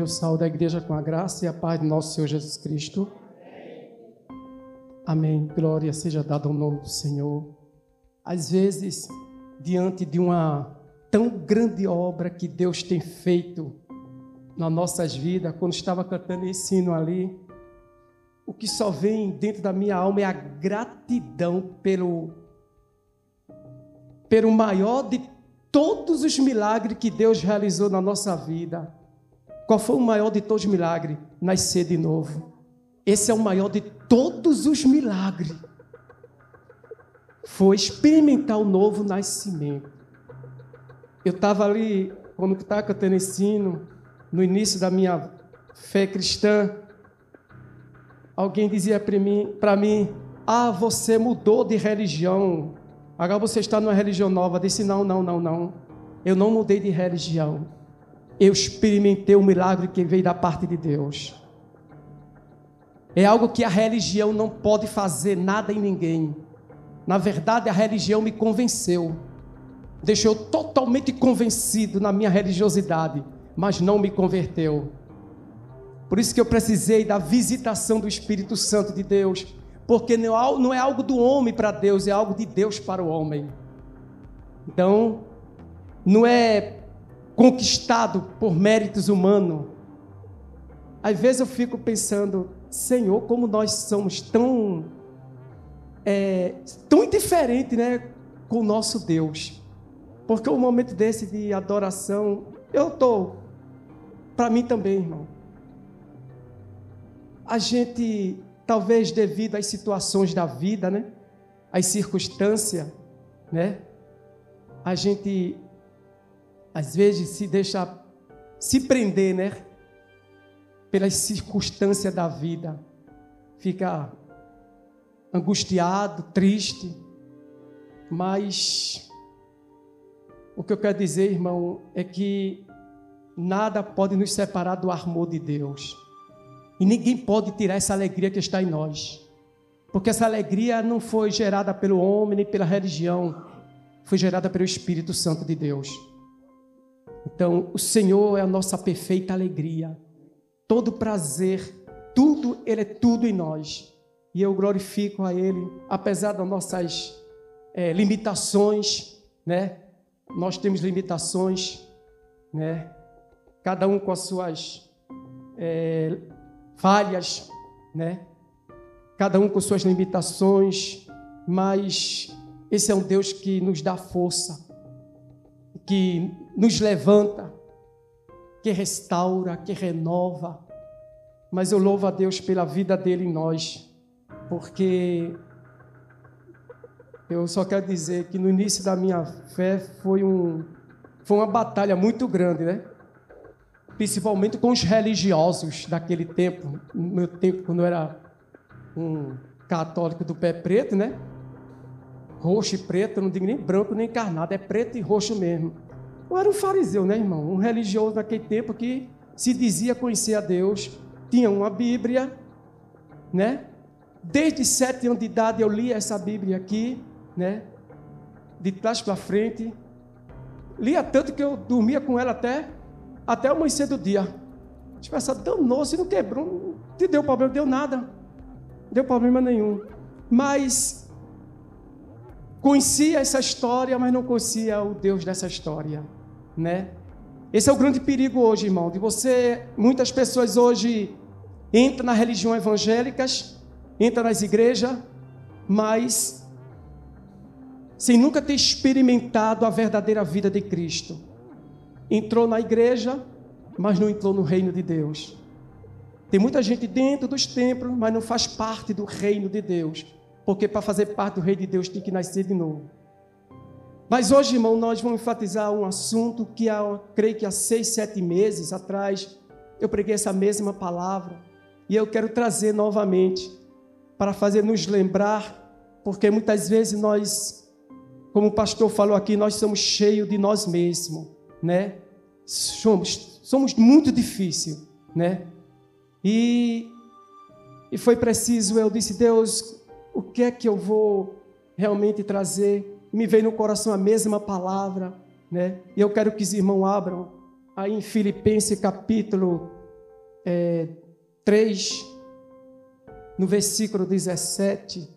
eu saúdo a igreja com a graça e a paz do nosso Senhor Jesus Cristo. Amém. Glória seja dada ao nome do Senhor. Às vezes, diante de uma tão grande obra que Deus tem feito nas nossas vidas, quando estava cantando esse hino ali, o que só vem dentro da minha alma é a gratidão pelo, pelo maior de todos os milagres que Deus realizou na nossa vida. Qual foi o maior de todos os milagres? Nascer de novo. Esse é o maior de todos os milagres. Foi experimentar o novo nascimento. Eu estava ali, quando estava cantando ensino, no início da minha fé cristã, alguém dizia para mim, mim: Ah, você mudou de religião. Agora você está numa religião nova. Eu disse: Não, não, não, não. Eu não mudei de religião. Eu experimentei o milagre que veio da parte de Deus. É algo que a religião não pode fazer nada em ninguém. Na verdade, a religião me convenceu. Deixou totalmente convencido na minha religiosidade, mas não me converteu. Por isso que eu precisei da visitação do Espírito Santo de Deus, porque não é algo do homem para Deus, é algo de Deus para o homem. Então, não é conquistado por méritos humanos. Às vezes eu fico pensando, Senhor, como nós somos tão é, tão indiferente, né, com o nosso Deus. Porque o momento desse de adoração, eu tô para mim também, irmão a gente, talvez devido às situações da vida, né? Às circunstâncias, né? A gente, às vezes, se deixa se prender, né? Pelas circunstâncias da vida. Fica angustiado, triste. Mas o que eu quero dizer, irmão, é que nada pode nos separar do amor de Deus. E ninguém pode tirar essa alegria que está em nós. Porque essa alegria não foi gerada pelo homem nem pela religião, foi gerada pelo Espírito Santo de Deus. Então, o Senhor é a nossa perfeita alegria. Todo prazer, tudo, Ele é tudo em nós. E eu glorifico a Ele, apesar das nossas é, limitações, né? Nós temos limitações, né? Cada um com as suas é, falhas, né? Cada um com suas limitações, mas esse é um Deus que nos dá força, que nos levanta, que restaura, que renova. Mas eu louvo a Deus pela vida dele em nós, porque eu só quero dizer que no início da minha fé foi um foi uma batalha muito grande, né? principalmente com os religiosos daquele tempo, no meu tempo, quando eu era um católico do pé preto, né? Roxo e preto, não digo nem branco nem encarnado, é preto e roxo mesmo. Eu era um fariseu, né, irmão? Um religioso daquele tempo que se dizia conhecer a Deus, tinha uma Bíblia, né? Desde sete anos de idade eu li essa Bíblia aqui, né? De trás para frente. Lia tanto que eu dormia com ela até até amanhecer do dia. Tipo, essa danou-se, não quebrou, não te deu problema, deu nada. Não deu problema nenhum. Mas conhecia essa história, mas não conhecia o Deus dessa história, né? Esse é o grande perigo hoje, irmão, de você, muitas pessoas hoje entram nas religiões evangélicas, entram nas igrejas, mas sem nunca ter experimentado a verdadeira vida de Cristo entrou na igreja, mas não entrou no reino de Deus. Tem muita gente dentro dos templos, mas não faz parte do reino de Deus. Porque para fazer parte do reino de Deus tem que nascer de novo. Mas hoje, irmão, nós vamos enfatizar um assunto que há, creio que há seis, sete meses atrás, eu preguei essa mesma palavra. E eu quero trazer novamente para fazer nos lembrar, porque muitas vezes nós, como o pastor falou aqui, nós somos cheios de nós mesmos né? Somos, somos muito difícil, né? E, e foi preciso, eu disse, Deus, o que é que eu vou realmente trazer? Me veio no coração a mesma palavra, né? E eu quero que os irmãos abram aí em Filipenses capítulo é, 3, no versículo 17,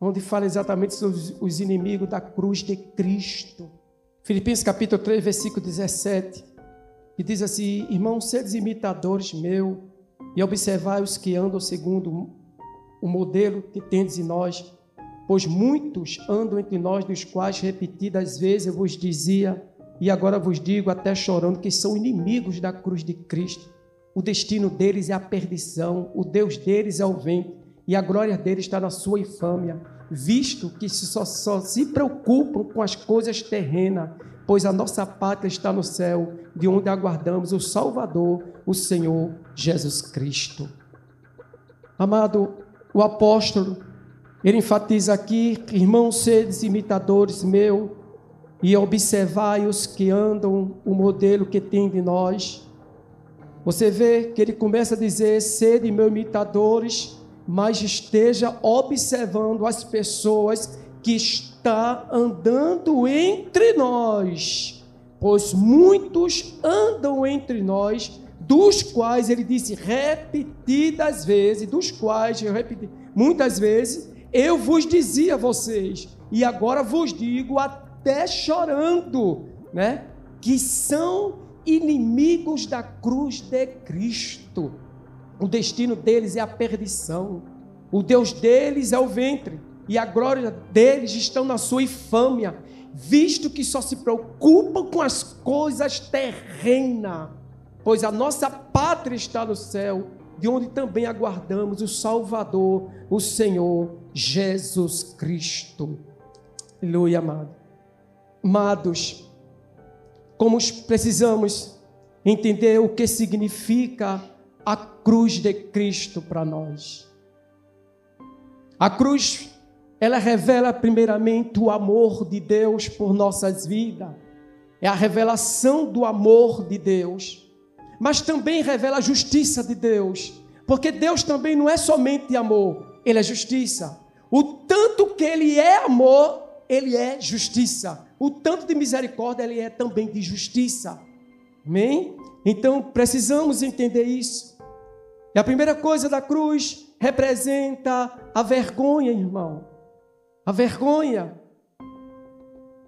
onde fala exatamente sobre os inimigos da cruz de Cristo. Filipenses capítulo 3, versículo 17, que diz assim: Irmãos, seres imitadores meu, e observai os que andam segundo o modelo que tendes em nós, pois muitos andam entre nós, dos quais repetidas vezes eu vos dizia, e agora vos digo, até chorando, que são inimigos da cruz de Cristo. O destino deles é a perdição, o Deus deles é o vento, e a glória deles está na sua infâmia, visto que só, só se preocupam com as coisas terrenas, pois a nossa pátria está no céu, de onde aguardamos o Salvador, o Senhor Jesus Cristo. Amado, o apóstolo, ele enfatiza aqui, irmãos, sedes imitadores meu, e observai os que andam o modelo que tem de nós, você vê que ele começa a dizer: sede meus imitadores, mas esteja observando as pessoas que está andando entre nós, pois muitos andam entre nós, dos quais ele disse repetidas vezes, dos quais eu repeti muitas vezes, eu vos dizia a vocês, e agora vos digo até chorando, né, que são inimigos da cruz de Cristo. O destino deles é a perdição. O Deus deles é o ventre. E a glória deles estão na sua infâmia, visto que só se preocupam com as coisas terrenas. Pois a nossa pátria está no céu, de onde também aguardamos o Salvador, o Senhor Jesus Cristo. Aleluia, amado. Amados, como precisamos entender o que significa a cruz de Cristo para nós. A cruz, ela revela primeiramente o amor de Deus por nossas vidas. É a revelação do amor de Deus. Mas também revela a justiça de Deus. Porque Deus também não é somente amor, ele é justiça. O tanto que ele é amor, ele é justiça o tanto de misericórdia ele é também de justiça. Amém? Então precisamos entender isso. E a primeira coisa da cruz representa a vergonha, irmão. A vergonha.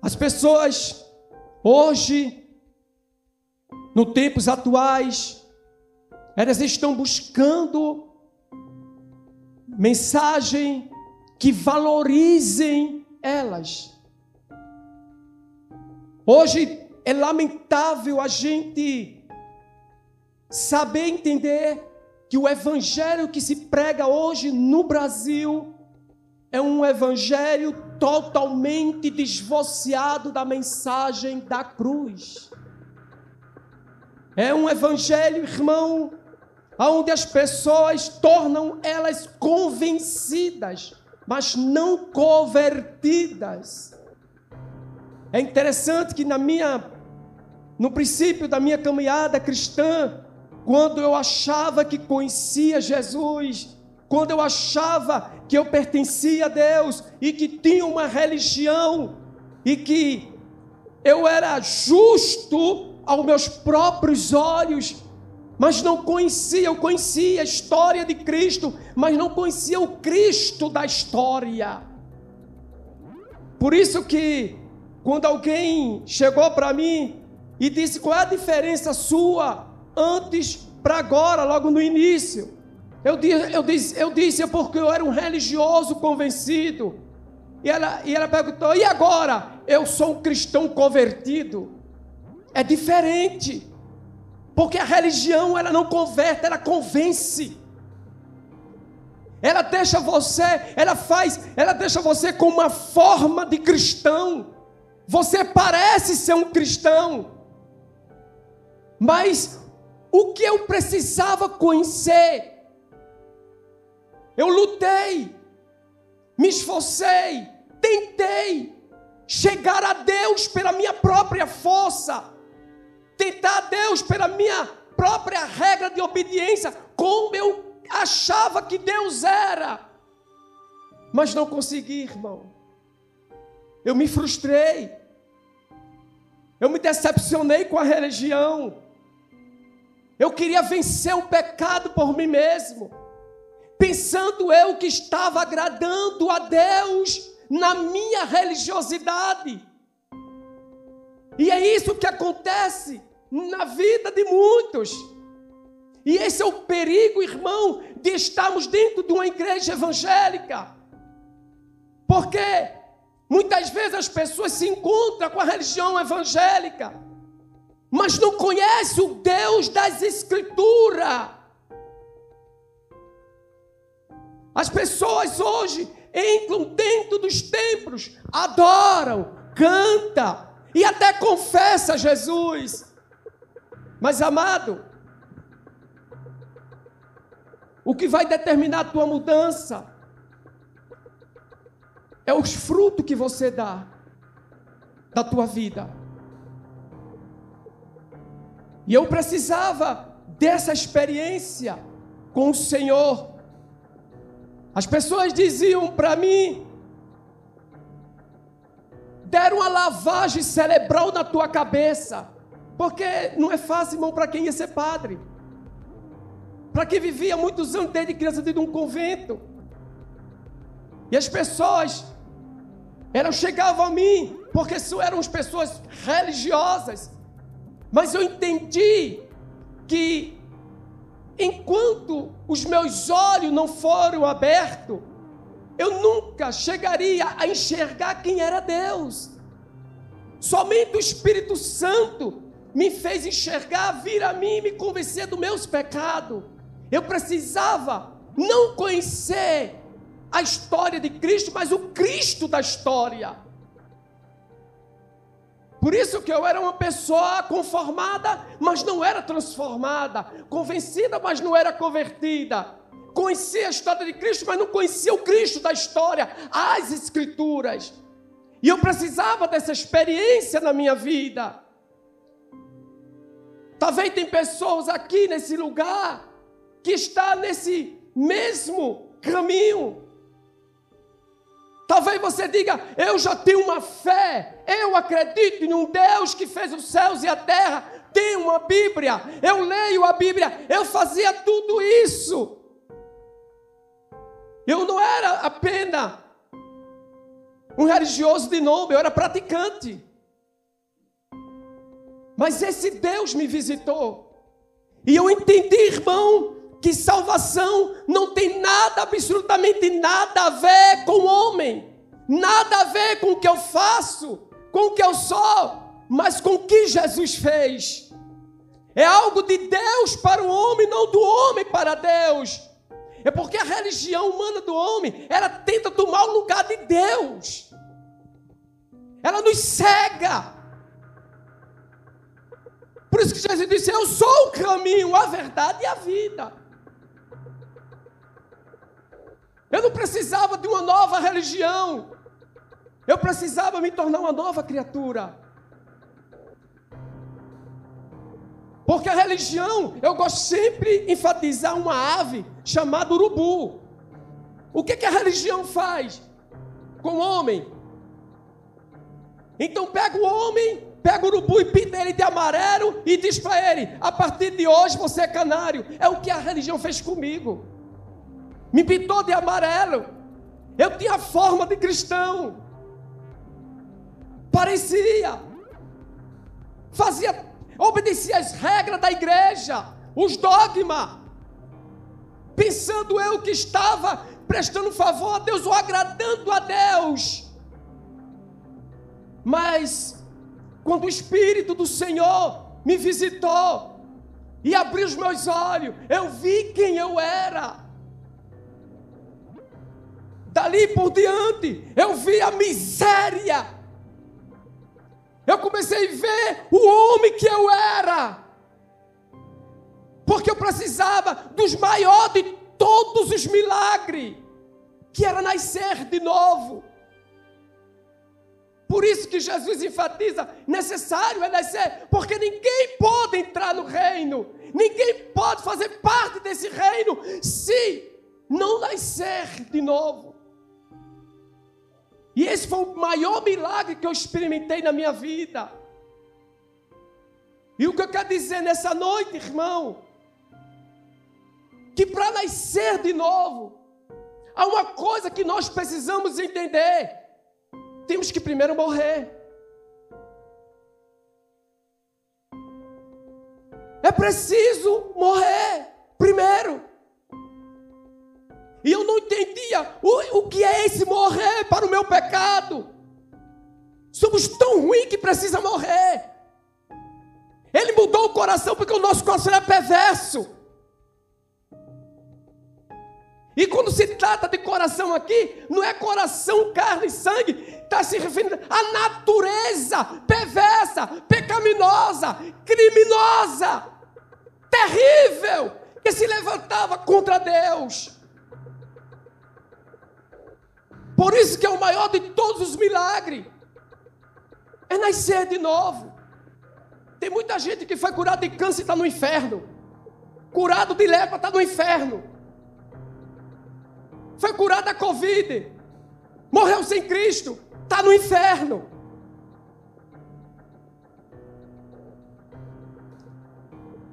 As pessoas hoje, no tempos atuais, elas estão buscando mensagem que valorizem elas. Hoje é lamentável a gente saber entender que o evangelho que se prega hoje no Brasil é um evangelho totalmente desvociado da mensagem da cruz. É um evangelho, irmão, onde as pessoas tornam elas convencidas, mas não convertidas. É interessante que na minha no princípio da minha caminhada cristã, quando eu achava que conhecia Jesus, quando eu achava que eu pertencia a Deus e que tinha uma religião e que eu era justo aos meus próprios olhos, mas não conhecia, eu conhecia a história de Cristo, mas não conhecia o Cristo da história. Por isso que quando alguém chegou para mim e disse qual é a diferença sua antes para agora, logo no início. Eu, eu, disse, eu disse, é porque eu era um religioso convencido. E ela, e ela perguntou, e agora? Eu sou um cristão convertido. É diferente. Porque a religião, ela não converte, ela convence. Ela deixa você, ela faz, ela deixa você com uma forma de cristão. Você parece ser um cristão, mas o que eu precisava conhecer, eu lutei, me esforcei, tentei chegar a Deus pela minha própria força, tentar a Deus pela minha própria regra de obediência, como eu achava que Deus era, mas não consegui, irmão. Eu me frustrei. Eu me decepcionei com a religião. Eu queria vencer o pecado por mim mesmo. Pensando eu que estava agradando a Deus na minha religiosidade. E é isso que acontece na vida de muitos. E esse é o perigo, irmão, de estarmos dentro de uma igreja evangélica. Porque muitas vezes as pessoas se encontram com a religião evangélica, mas não conhecem o Deus das Escrituras. As pessoas hoje entram dentro dos templos, adoram, cantam e até confessam Jesus. Mas amado, o que vai determinar a tua mudança é os frutos que você dá da tua vida. E eu precisava dessa experiência com o Senhor. As pessoas diziam para mim, deram uma lavagem cerebral na tua cabeça, porque não é fácil, irmão, para quem ia ser padre para quem vivia muitos anos desde criança dentro de um convento. E as pessoas elas chegavam a mim, porque eram as pessoas religiosas. Mas eu entendi que enquanto os meus olhos não foram abertos, eu nunca chegaria a enxergar quem era Deus. Somente o Espírito Santo me fez enxergar, vir a mim e me convencer dos meus pecados. Eu precisava não conhecer a história de Cristo, mas o Cristo da história. Por isso que eu era uma pessoa conformada, mas não era transformada, convencida, mas não era convertida. Conhecia a história de Cristo, mas não conhecia o Cristo da história, as Escrituras. E eu precisava dessa experiência na minha vida. Talvez tem pessoas aqui nesse lugar que está nesse mesmo caminho. Talvez você diga: Eu já tenho uma fé, eu acredito em um Deus que fez os céus e a terra, tenho uma Bíblia, eu leio a Bíblia, eu fazia tudo isso. Eu não era apenas um religioso de nome, eu era praticante. Mas esse Deus me visitou. E eu entendi, irmão, que salvação não tem nada, absolutamente nada a ver com o homem, nada a ver com o que eu faço, com o que eu sou, mas com o que Jesus fez. É algo de Deus para o homem, não do homem para Deus. É porque a religião humana do homem, ela tenta tomar o lugar de Deus. Ela nos cega. Isso que Jesus disse: Eu sou o caminho, a verdade e a vida. Eu não precisava de uma nova religião. Eu precisava me tornar uma nova criatura. Porque a religião, eu gosto sempre de enfatizar uma ave chamada urubu. O que, que a religião faz com o homem? Então pega o homem, pega o urubu e pinta ele de amarelo e diz para ele: a partir de hoje você é canário. É o que a religião fez comigo me pintou de amarelo. Eu tinha forma de cristão. Parecia. Fazia, obedecia as regras da igreja, os dogmas. Pensando eu que estava prestando favor a Deus ou agradando a Deus. Mas, quando o Espírito do Senhor me visitou e abriu os meus olhos, eu vi quem eu era. Dali por diante, eu vi a miséria. Eu comecei a ver o homem que eu era. Porque eu precisava dos maiores de todos os milagres, que era nascer de novo. Por isso que Jesus enfatiza: necessário é nascer, porque ninguém pode entrar no reino, ninguém pode fazer parte desse reino se não nascer de novo. E esse foi o maior milagre que eu experimentei na minha vida. E o que eu quero dizer nessa noite, irmão, que para nascer de novo, há uma coisa que nós precisamos entender: temos que primeiro morrer. É preciso morrer primeiro. E eu não entendia o, o que é esse morrer para o meu pecado. Somos tão ruins que precisa morrer. Ele mudou o coração porque o nosso coração é perverso. E quando se trata de coração aqui, não é coração, carne e sangue, está se referindo à natureza perversa, pecaminosa, criminosa, terrível, que se levantava contra Deus. Por isso que é o maior de todos os milagres. É nascer de novo. Tem muita gente que foi curada de câncer e está no inferno. Curado de lepra está no inferno foi curado da Covid, morreu sem Cristo, está no inferno.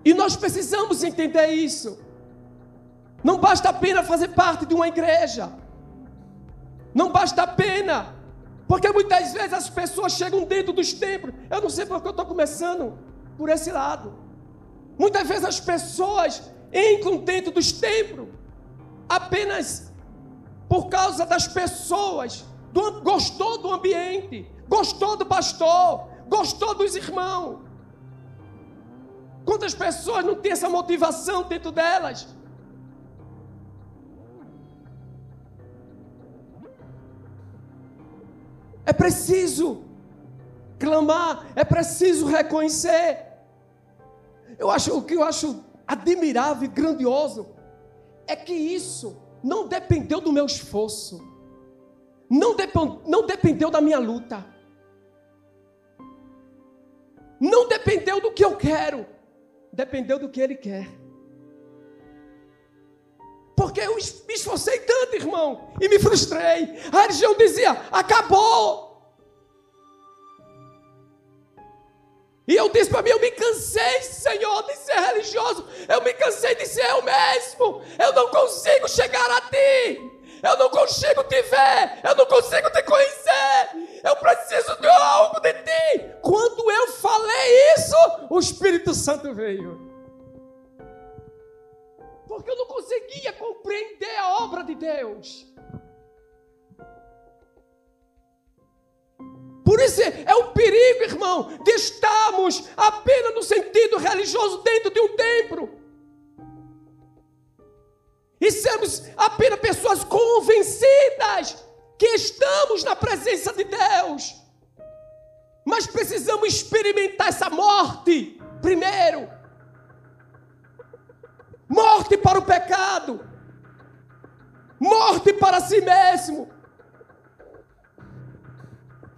E nós precisamos entender isso. Não basta apenas fazer parte de uma igreja. Não basta apenas. Porque muitas vezes as pessoas chegam dentro dos templos. Eu não sei porque eu estou começando por esse lado. Muitas vezes as pessoas entram dentro dos templos apenas por causa das pessoas, do, gostou do ambiente, gostou do pastor, gostou dos irmãos. Quantas pessoas não têm essa motivação dentro delas? É preciso clamar, é preciso reconhecer. Eu acho o que eu acho admirável e grandioso é que isso não dependeu do meu esforço, não, não dependeu da minha luta, não dependeu do que eu quero, dependeu do que Ele quer. Porque eu me esforcei tanto, irmão, e me frustrei. A religião dizia: acabou. E eu disse para mim: eu me cansei, Senhor, de ser religioso. Eu me cansei de ser eu mesmo. Eu não consigo chegar a ti. Eu não consigo te ver. Eu não consigo te conhecer. Eu preciso de algo de ti. Quando eu falei isso, o Espírito Santo veio. Porque eu não conseguia compreender a obra de Deus. Por isso é um perigo, irmão, de estarmos apenas no sentido religioso dentro de um templo. E sermos apenas pessoas convencidas que estamos na presença de Deus. Mas precisamos experimentar essa morte primeiro. Morte para o pecado. Morte para si mesmo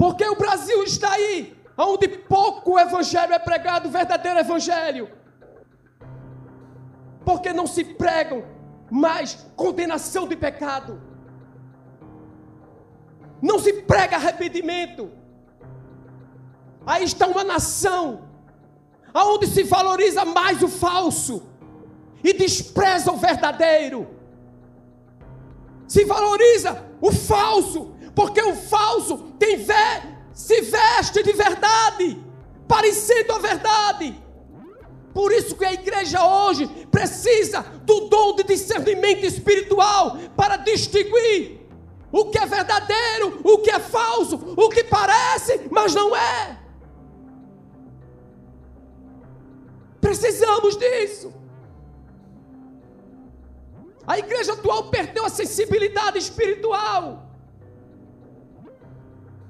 porque o Brasil está aí, onde pouco evangelho é pregado, o verdadeiro evangelho. Porque não se pregam mais condenação de pecado. Não se prega arrependimento. Aí está uma nação aonde se valoriza mais o falso e despreza o verdadeiro. Se valoriza o falso porque o falso tem se veste de verdade, parecendo a verdade. Por isso que a igreja hoje precisa do dom de discernimento espiritual para distinguir o que é verdadeiro, o que é falso, o que parece, mas não é. Precisamos disso. A igreja atual perdeu a sensibilidade espiritual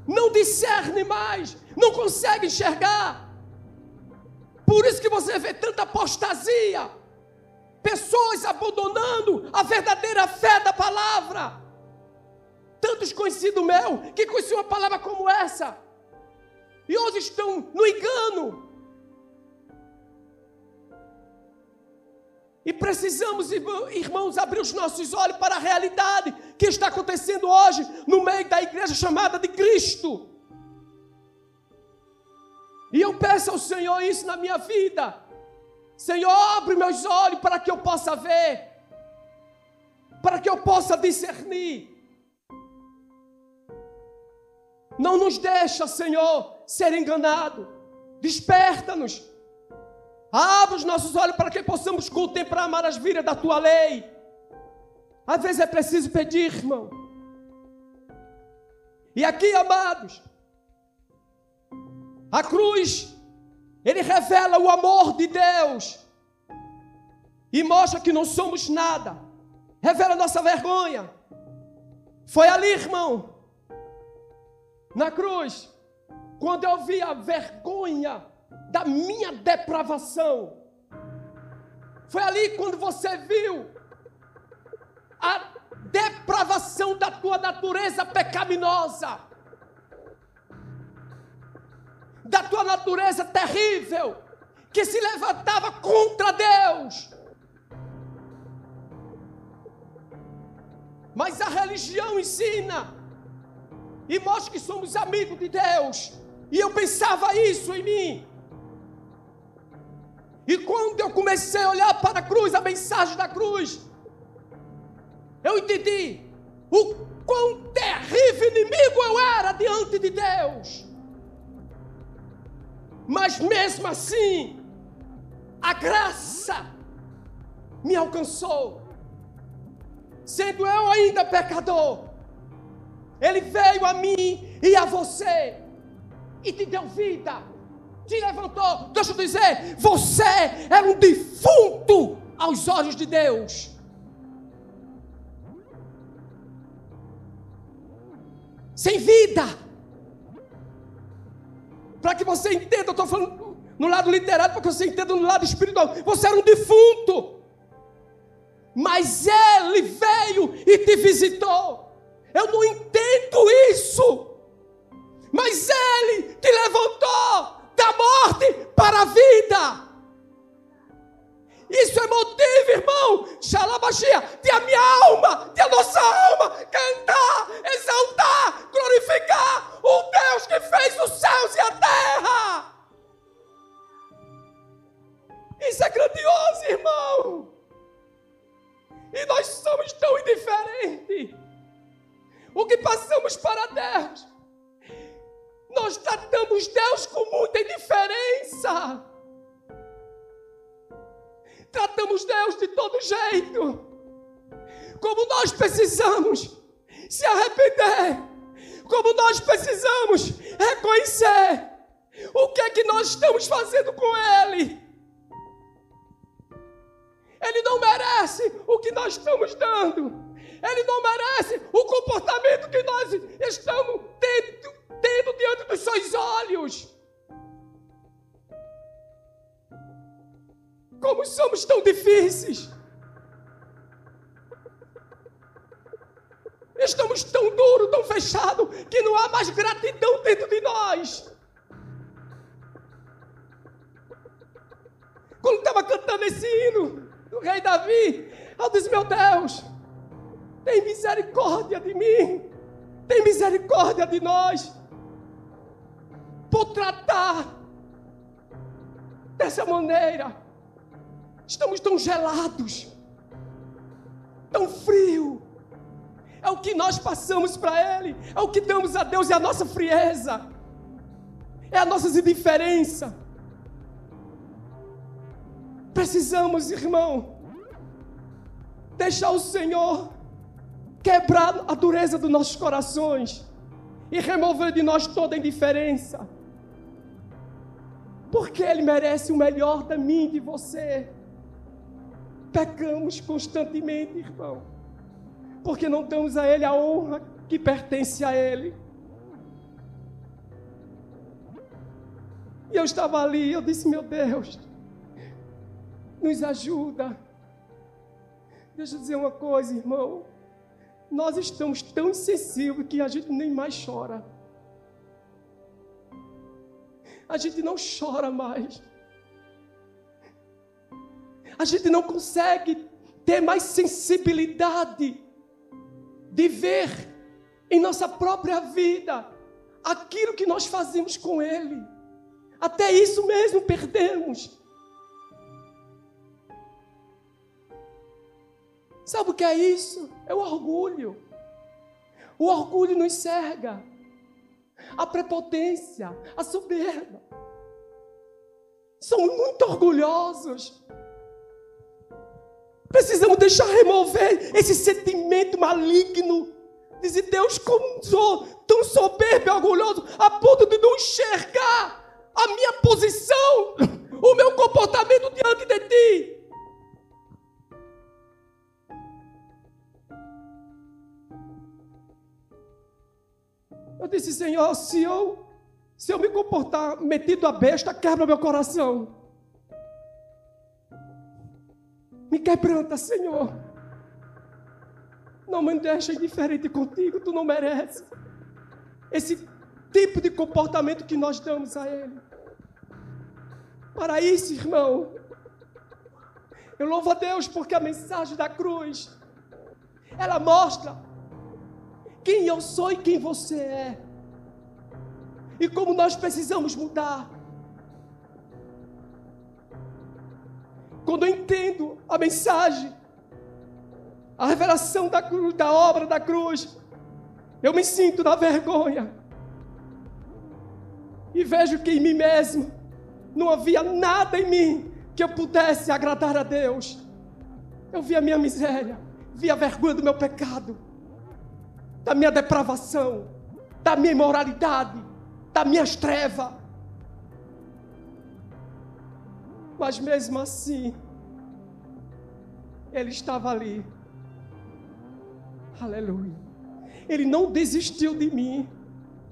não discerne mais, não consegue enxergar. Por isso que você vê tanta apostasia, pessoas abandonando a verdadeira fé da palavra. Tantos conhecidos meu que conheciam uma palavra como essa, e hoje estão no engano, E precisamos, irmãos, abrir os nossos olhos para a realidade que está acontecendo hoje no meio da igreja chamada de Cristo. E eu peço ao Senhor isso na minha vida. Senhor, abre meus olhos para que eu possa ver, para que eu possa discernir. Não nos deixa, Senhor, ser enganado. Desperta-nos. Abre os nossos olhos para que possamos contemplar a maravilha da tua lei. Às vezes é preciso pedir, irmão. E aqui, amados, a cruz, ele revela o amor de Deus e mostra que não somos nada. Revela nossa vergonha. Foi ali, irmão, na cruz, quando eu vi a vergonha da minha depravação. Foi ali quando você viu a depravação da tua natureza pecaminosa, da tua natureza terrível, que se levantava contra Deus. Mas a religião ensina e mostra que somos amigos de Deus. E eu pensava isso em mim. E quando eu comecei a olhar para a cruz, a mensagem da cruz, eu entendi o quão terrível inimigo eu era diante de Deus. Mas mesmo assim, a graça me alcançou, sendo eu ainda pecador. Ele veio a mim e a você e te deu vida te levantou. Deixa eu dizer, você é um defunto aos olhos de Deus. Sem vida. Para que você entenda, eu estou falando no lado literário, para que você entenda no lado espiritual. Você era um defunto. Mas Ele veio e te visitou. Eu não entendo isso. Mas Ele te levantou irmão, xalabachia, de a minha alma, de a nossa alma cantar, exaltar, glorificar o Deus que fez os céus e a terra. Isso é grandioso, irmão. E nós somos tão indiferentes. O que passamos para Deus nós tratamos Deus com muita indiferença. Tratamos Deus de todo jeito. Como nós precisamos se arrepender. Como nós precisamos reconhecer o que é que nós estamos fazendo com Ele. Ele não merece o que nós estamos dando. Ele não merece o comportamento que nós estamos tendo tendo diante dos seus olhos. Como somos tão difíceis. Estamos tão duros, tão fechados, que não há mais gratidão dentro de nós. Quando estava cantando esse hino do rei Davi, eu disse: Meu Deus, tem misericórdia de mim, tem misericórdia de nós por tratar dessa maneira. Estamos tão gelados, tão frio. É o que nós passamos para Ele, é o que damos a Deus, é a nossa frieza, é a nossa indiferença. Precisamos, irmão, deixar o Senhor quebrar a dureza dos nossos corações e remover de nós toda indiferença porque Ele merece o melhor de mim e de você. Pecamos constantemente, irmão, porque não damos a Ele a honra que pertence a Ele. E eu estava ali, eu disse: Meu Deus, nos ajuda. Deixa eu dizer uma coisa, irmão. Nós estamos tão insensíveis que a gente nem mais chora a gente não chora mais. A gente não consegue ter mais sensibilidade de ver em nossa própria vida aquilo que nós fazemos com Ele, Até isso mesmo perdemos. Sabe o que é isso? É o orgulho. O orgulho nos cega. A prepotência, a soberba. Somos muito orgulhosos. Precisamos deixar remover esse sentimento maligno. Dizer, Deus, como sou tão soberbo e orgulhoso, a ponto de não enxergar a minha posição, o meu comportamento diante de ti. Eu disse, Senhor, se eu, se eu me comportar metido a besta, quebra meu coração. Me quebranta, Senhor. Não me deixa indiferente contigo, tu não mereces. Esse tipo de comportamento que nós damos a Ele. Para isso, irmão, eu louvo a Deus porque a mensagem da cruz, ela mostra quem eu sou e quem você é. E como nós precisamos mudar. Quando eu entendo a mensagem, a revelação da, da obra da cruz, eu me sinto na vergonha. E vejo que em mim mesmo não havia nada em mim que eu pudesse agradar a Deus. Eu vi a minha miséria, vi a vergonha do meu pecado da minha depravação, da minha imoralidade, das minhas trevas. Mas mesmo assim, Ele estava ali. Aleluia. Ele não desistiu de mim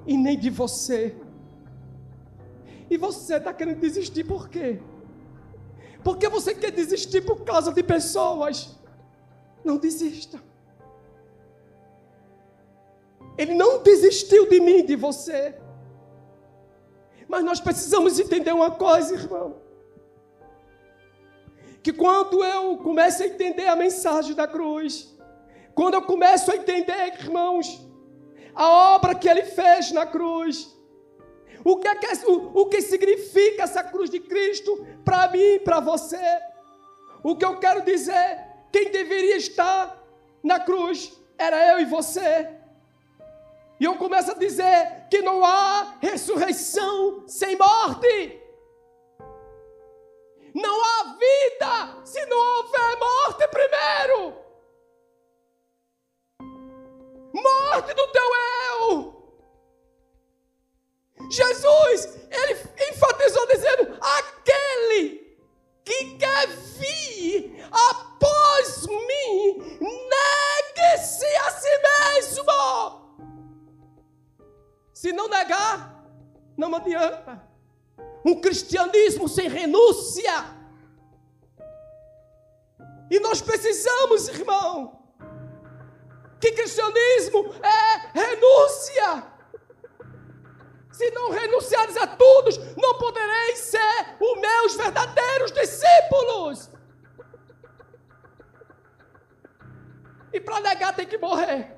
e nem de você. E você está querendo desistir por quê? Porque você quer desistir por causa de pessoas. Não desista. Ele não desistiu de mim, de você. Mas nós precisamos entender uma coisa, irmão. Que quando eu começo a entender a mensagem da cruz, quando eu começo a entender, irmãos, a obra que ele fez na cruz, o que, é que, o, o que significa essa cruz de Cristo para mim e para você, o que eu quero dizer, quem deveria estar na cruz era eu e você. E eu começo a dizer que não há ressurreição sem morte. Não há vida se não houver morte primeiro. Morte do teu eu. Jesus, ele enfatizou dizendo: aquele que quer vir após mim, negue-se a si mesmo. Se não negar, não adianta. Um cristianismo sem renúncia. E nós precisamos, irmão, que cristianismo é renúncia. Se não renunciares a todos, não podereis ser os meus verdadeiros discípulos. E para negar tem que morrer.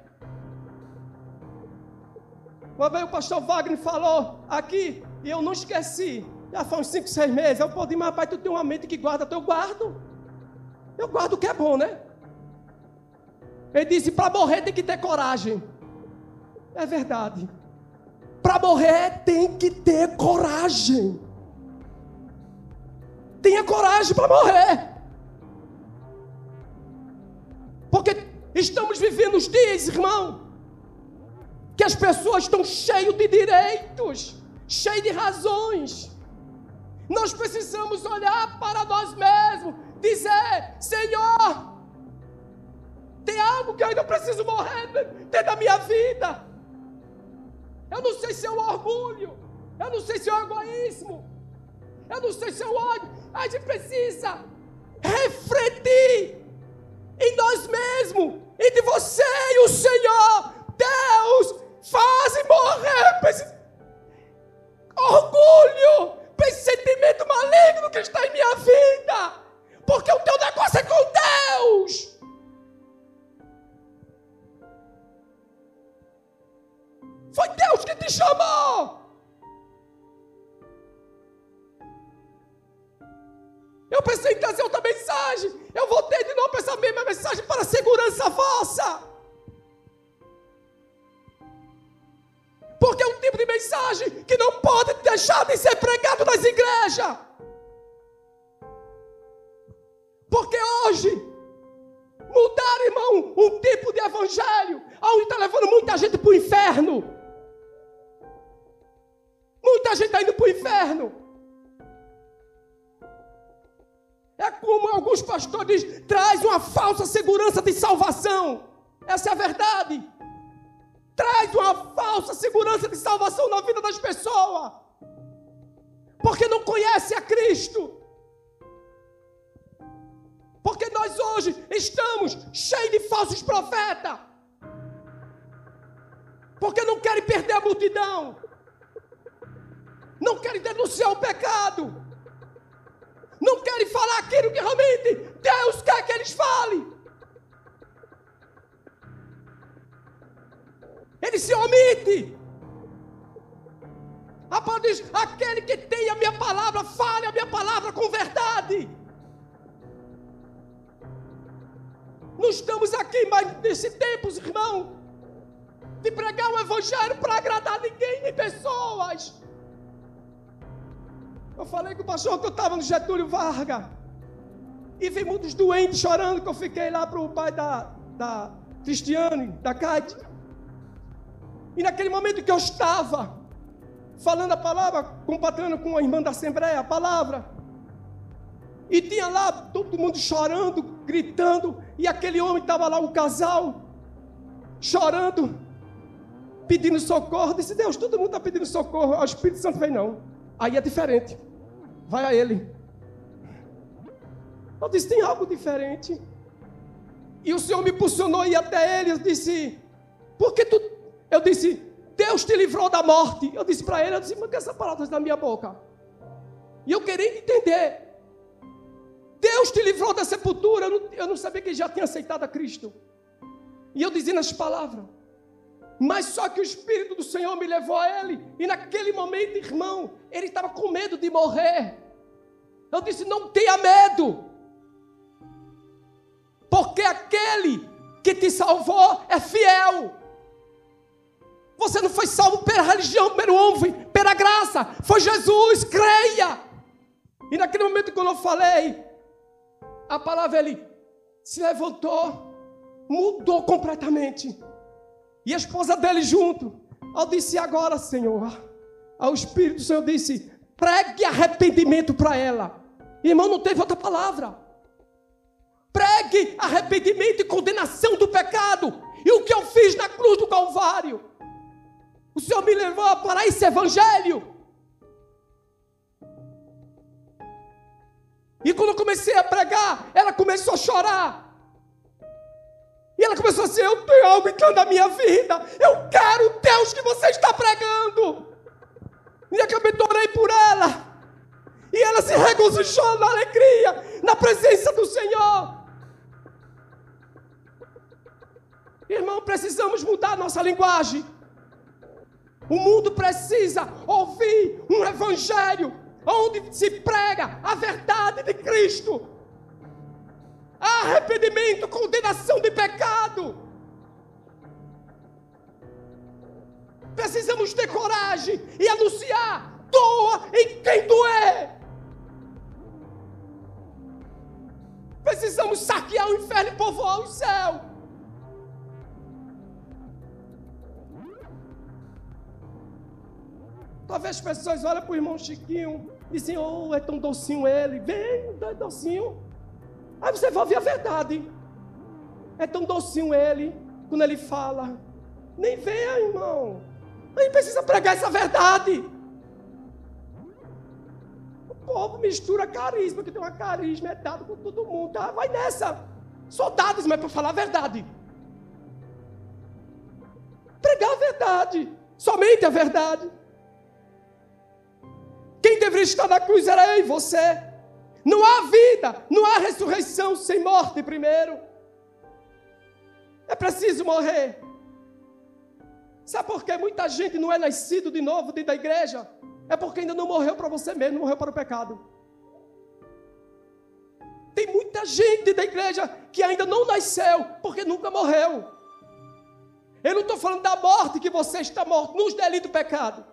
Uma vez o pastor Wagner falou aqui, e eu não esqueci. Já faz uns 5, 6 meses. Eu pedi, mas rapaz, tu tem uma mente que guarda, eu guardo. Eu guardo o que é bom, né? Ele disse: para morrer tem que ter coragem. É verdade. Para morrer tem que ter coragem. Tenha coragem para morrer. Porque estamos vivendo os dias, irmão, que as pessoas estão cheias de direitos, cheias de razões. Nós precisamos olhar para nós mesmos, dizer: Senhor, tem algo que eu ainda preciso morrer dentro da minha vida. Eu não sei se é o orgulho, eu não sei se é o egoísmo, eu não sei se é o ódio. A gente precisa refletir em nós mesmos, entre você e o Senhor. Chorando que eu fiquei lá para o pai da, da Cristiane, da Kate. E naquele momento que eu estava falando a palavra, compartilhando com a irmã da Assembleia, a palavra. E tinha lá todo mundo chorando, gritando, e aquele homem estava lá, um casal, chorando, pedindo socorro. Disse, Deus, todo mundo está pedindo socorro. O Espírito Santo veio, não. Aí é diferente. Vai a ele. Eu disse: tem algo diferente. E o Senhor me impulsionou ir até ele. Eu disse: por que tu. Eu disse: Deus te livrou da morte. Eu disse para ele: eu disse, mas que essa palavra na minha boca? E eu querendo entender. Deus te livrou da sepultura. Eu não, eu não sabia que ele já tinha aceitado a Cristo. E eu dizia nas palavras. Mas só que o Espírito do Senhor me levou a ele. E naquele momento, irmão, ele estava com medo de morrer. Eu disse: não tenha medo. Porque aquele que te salvou é fiel. Você não foi salvo pela religião, pelo homem, pela graça. Foi Jesus, creia. E naquele momento, quando eu falei, a palavra ele se levantou, mudou completamente. E a esposa dele junto. Eu disse: Agora, Senhor. Ao Espírito do Senhor disse: Pregue arrependimento para ela. Irmão, não teve outra palavra. Pregue arrependimento e condenação do pecado. E o que eu fiz na cruz do Calvário. O Senhor me levou para esse evangelho. E quando eu comecei a pregar, ela começou a chorar. E ela começou a dizer: Eu tenho algo entrando na minha vida. Eu quero o Deus que você está pregando. E acabei orei por ela. E ela se regozijou na alegria, na presença do Senhor. Irmão, precisamos mudar nossa linguagem. O mundo precisa ouvir um evangelho onde se prega a verdade de Cristo arrependimento, condenação de pecado. Precisamos ter coragem e anunciar: doa em quem doer. Precisamos saquear o inferno e povoar o céu. Talvez as pessoas olhem para o irmão Chiquinho e dizem: Oh, é tão docinho ele. Vem, é docinho. Aí você vai ouvir a verdade. É tão docinho ele, quando ele fala. Nem venha, irmão. A gente precisa pregar essa verdade. O povo mistura carisma, que tem uma carisma, é dado com todo mundo. Tá? Vai nessa. Soldados, mas para falar a verdade. Pregar a verdade. Somente a verdade. Deveria estar na cruz era eu e você. Não há vida, não há ressurreição sem morte primeiro. É preciso morrer. Sabe por que muita gente não é nascido de novo dentro da igreja? É porque ainda não morreu para você mesmo, morreu para o pecado. Tem muita gente da igreja que ainda não nasceu porque nunca morreu. Eu não estou falando da morte que você está morto nos delitos do pecado.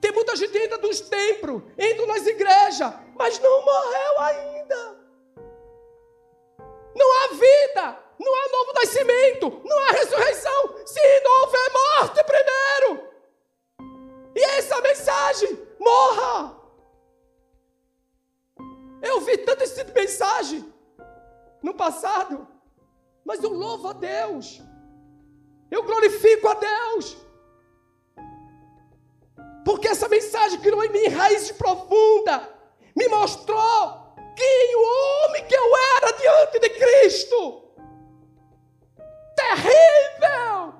Tem muita gente entra nos templos, entra nas igrejas, mas não morreu ainda. Não há vida, não há novo nascimento, não há ressurreição, se não houver morte primeiro. E essa mensagem, morra. Eu tanto esse tipo mensagem no passado, mas eu louvo a Deus, eu glorifico a Deus, porque essa mensagem criou em mim raiz profunda, me mostrou quem o homem que eu era diante de Cristo. Terrível!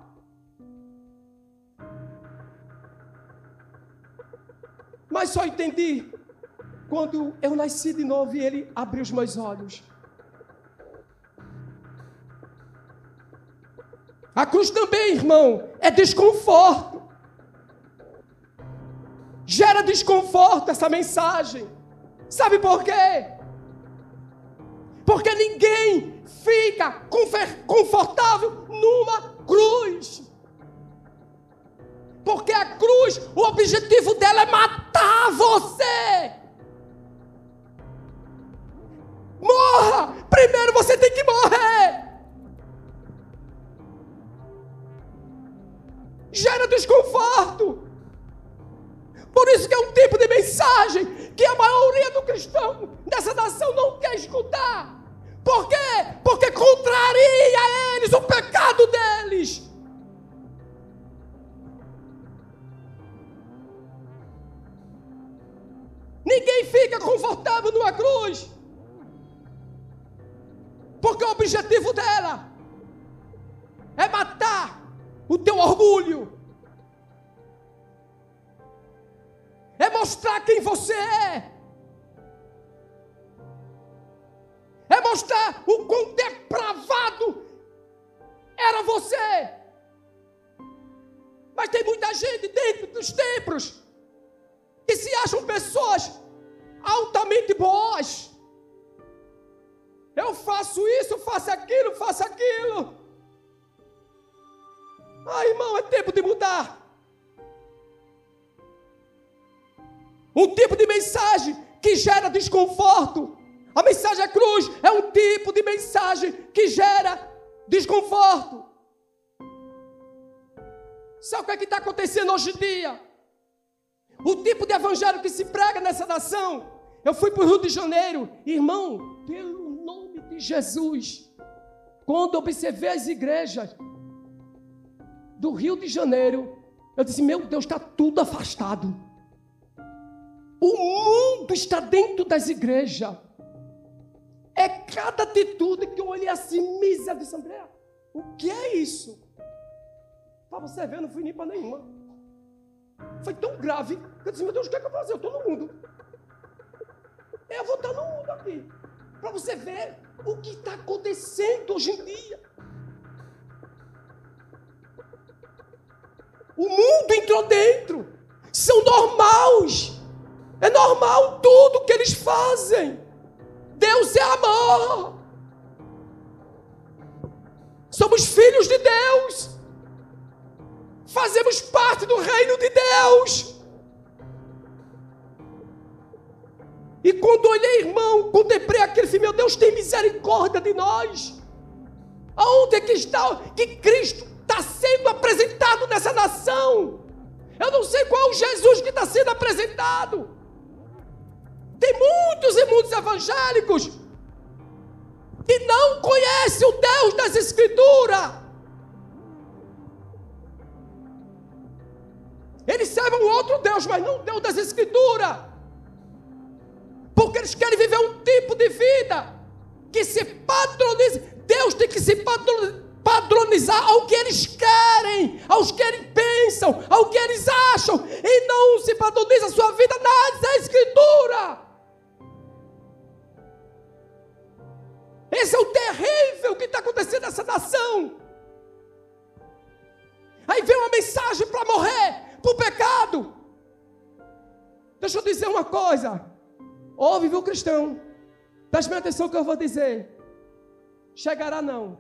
Mas só entendi quando eu nasci de novo e ele abriu os meus olhos. A cruz também, irmão, é desconforto. Gera desconforto essa mensagem. Sabe por quê? Porque ninguém fica confortável numa cruz. Porque a cruz, o objetivo dela é matar você. Morra! Primeiro você tem que morrer. Gera desconforto. Por isso que é um tipo de mensagem que a maioria do cristão dessa nação não quer escutar. Por quê? Porque contraria eles o pecado deles. Ninguém fica confortável numa cruz. Porque o objetivo dela é matar o teu orgulho. Mostrar quem você é. É mostrar o quão depravado era você. Mas tem muita gente dentro dos templos que se acham pessoas altamente boas. Eu faço isso, faço aquilo, faço aquilo. Ah, irmão, é tempo de mudar. Um tipo de mensagem que gera desconforto. A mensagem da cruz é um tipo de mensagem que gera desconforto. Sabe o que é está acontecendo hoje em dia? O tipo de evangelho que se prega nessa nação. Eu fui para o Rio de Janeiro, irmão, pelo nome de Jesus. Quando observei as igrejas do Rio de Janeiro, eu disse: Meu Deus, está tudo afastado. O mundo está dentro das igrejas. É cada atitude que eu olhei assim, misa de André. O que é isso? Para você ver, eu não fui nem para nenhuma. Foi tão grave que eu disse: Meu Deus, o que é que eu vou fazer? Eu estou no mundo. Eu vou estar no mundo aqui. Para você ver o que está acontecendo hoje em dia. O mundo entrou dentro. São normais. É normal tudo que eles fazem. Deus é amor. Somos filhos de Deus. Fazemos parte do reino de Deus. E quando olhei, irmão, contemplei aquele filme, meu Deus, tem misericórdia de nós. Aonde é que está que Cristo está sendo apresentado nessa nação? Eu não sei qual Jesus que está sendo apresentado. Tem muitos e muitos evangélicos que não conhecem o Deus das Escrituras. Eles servem um outro Deus, mas não o Deus das Escrituras. Porque eles querem viver um tipo cristão? Preste atenção que eu vou dizer. Chegará não.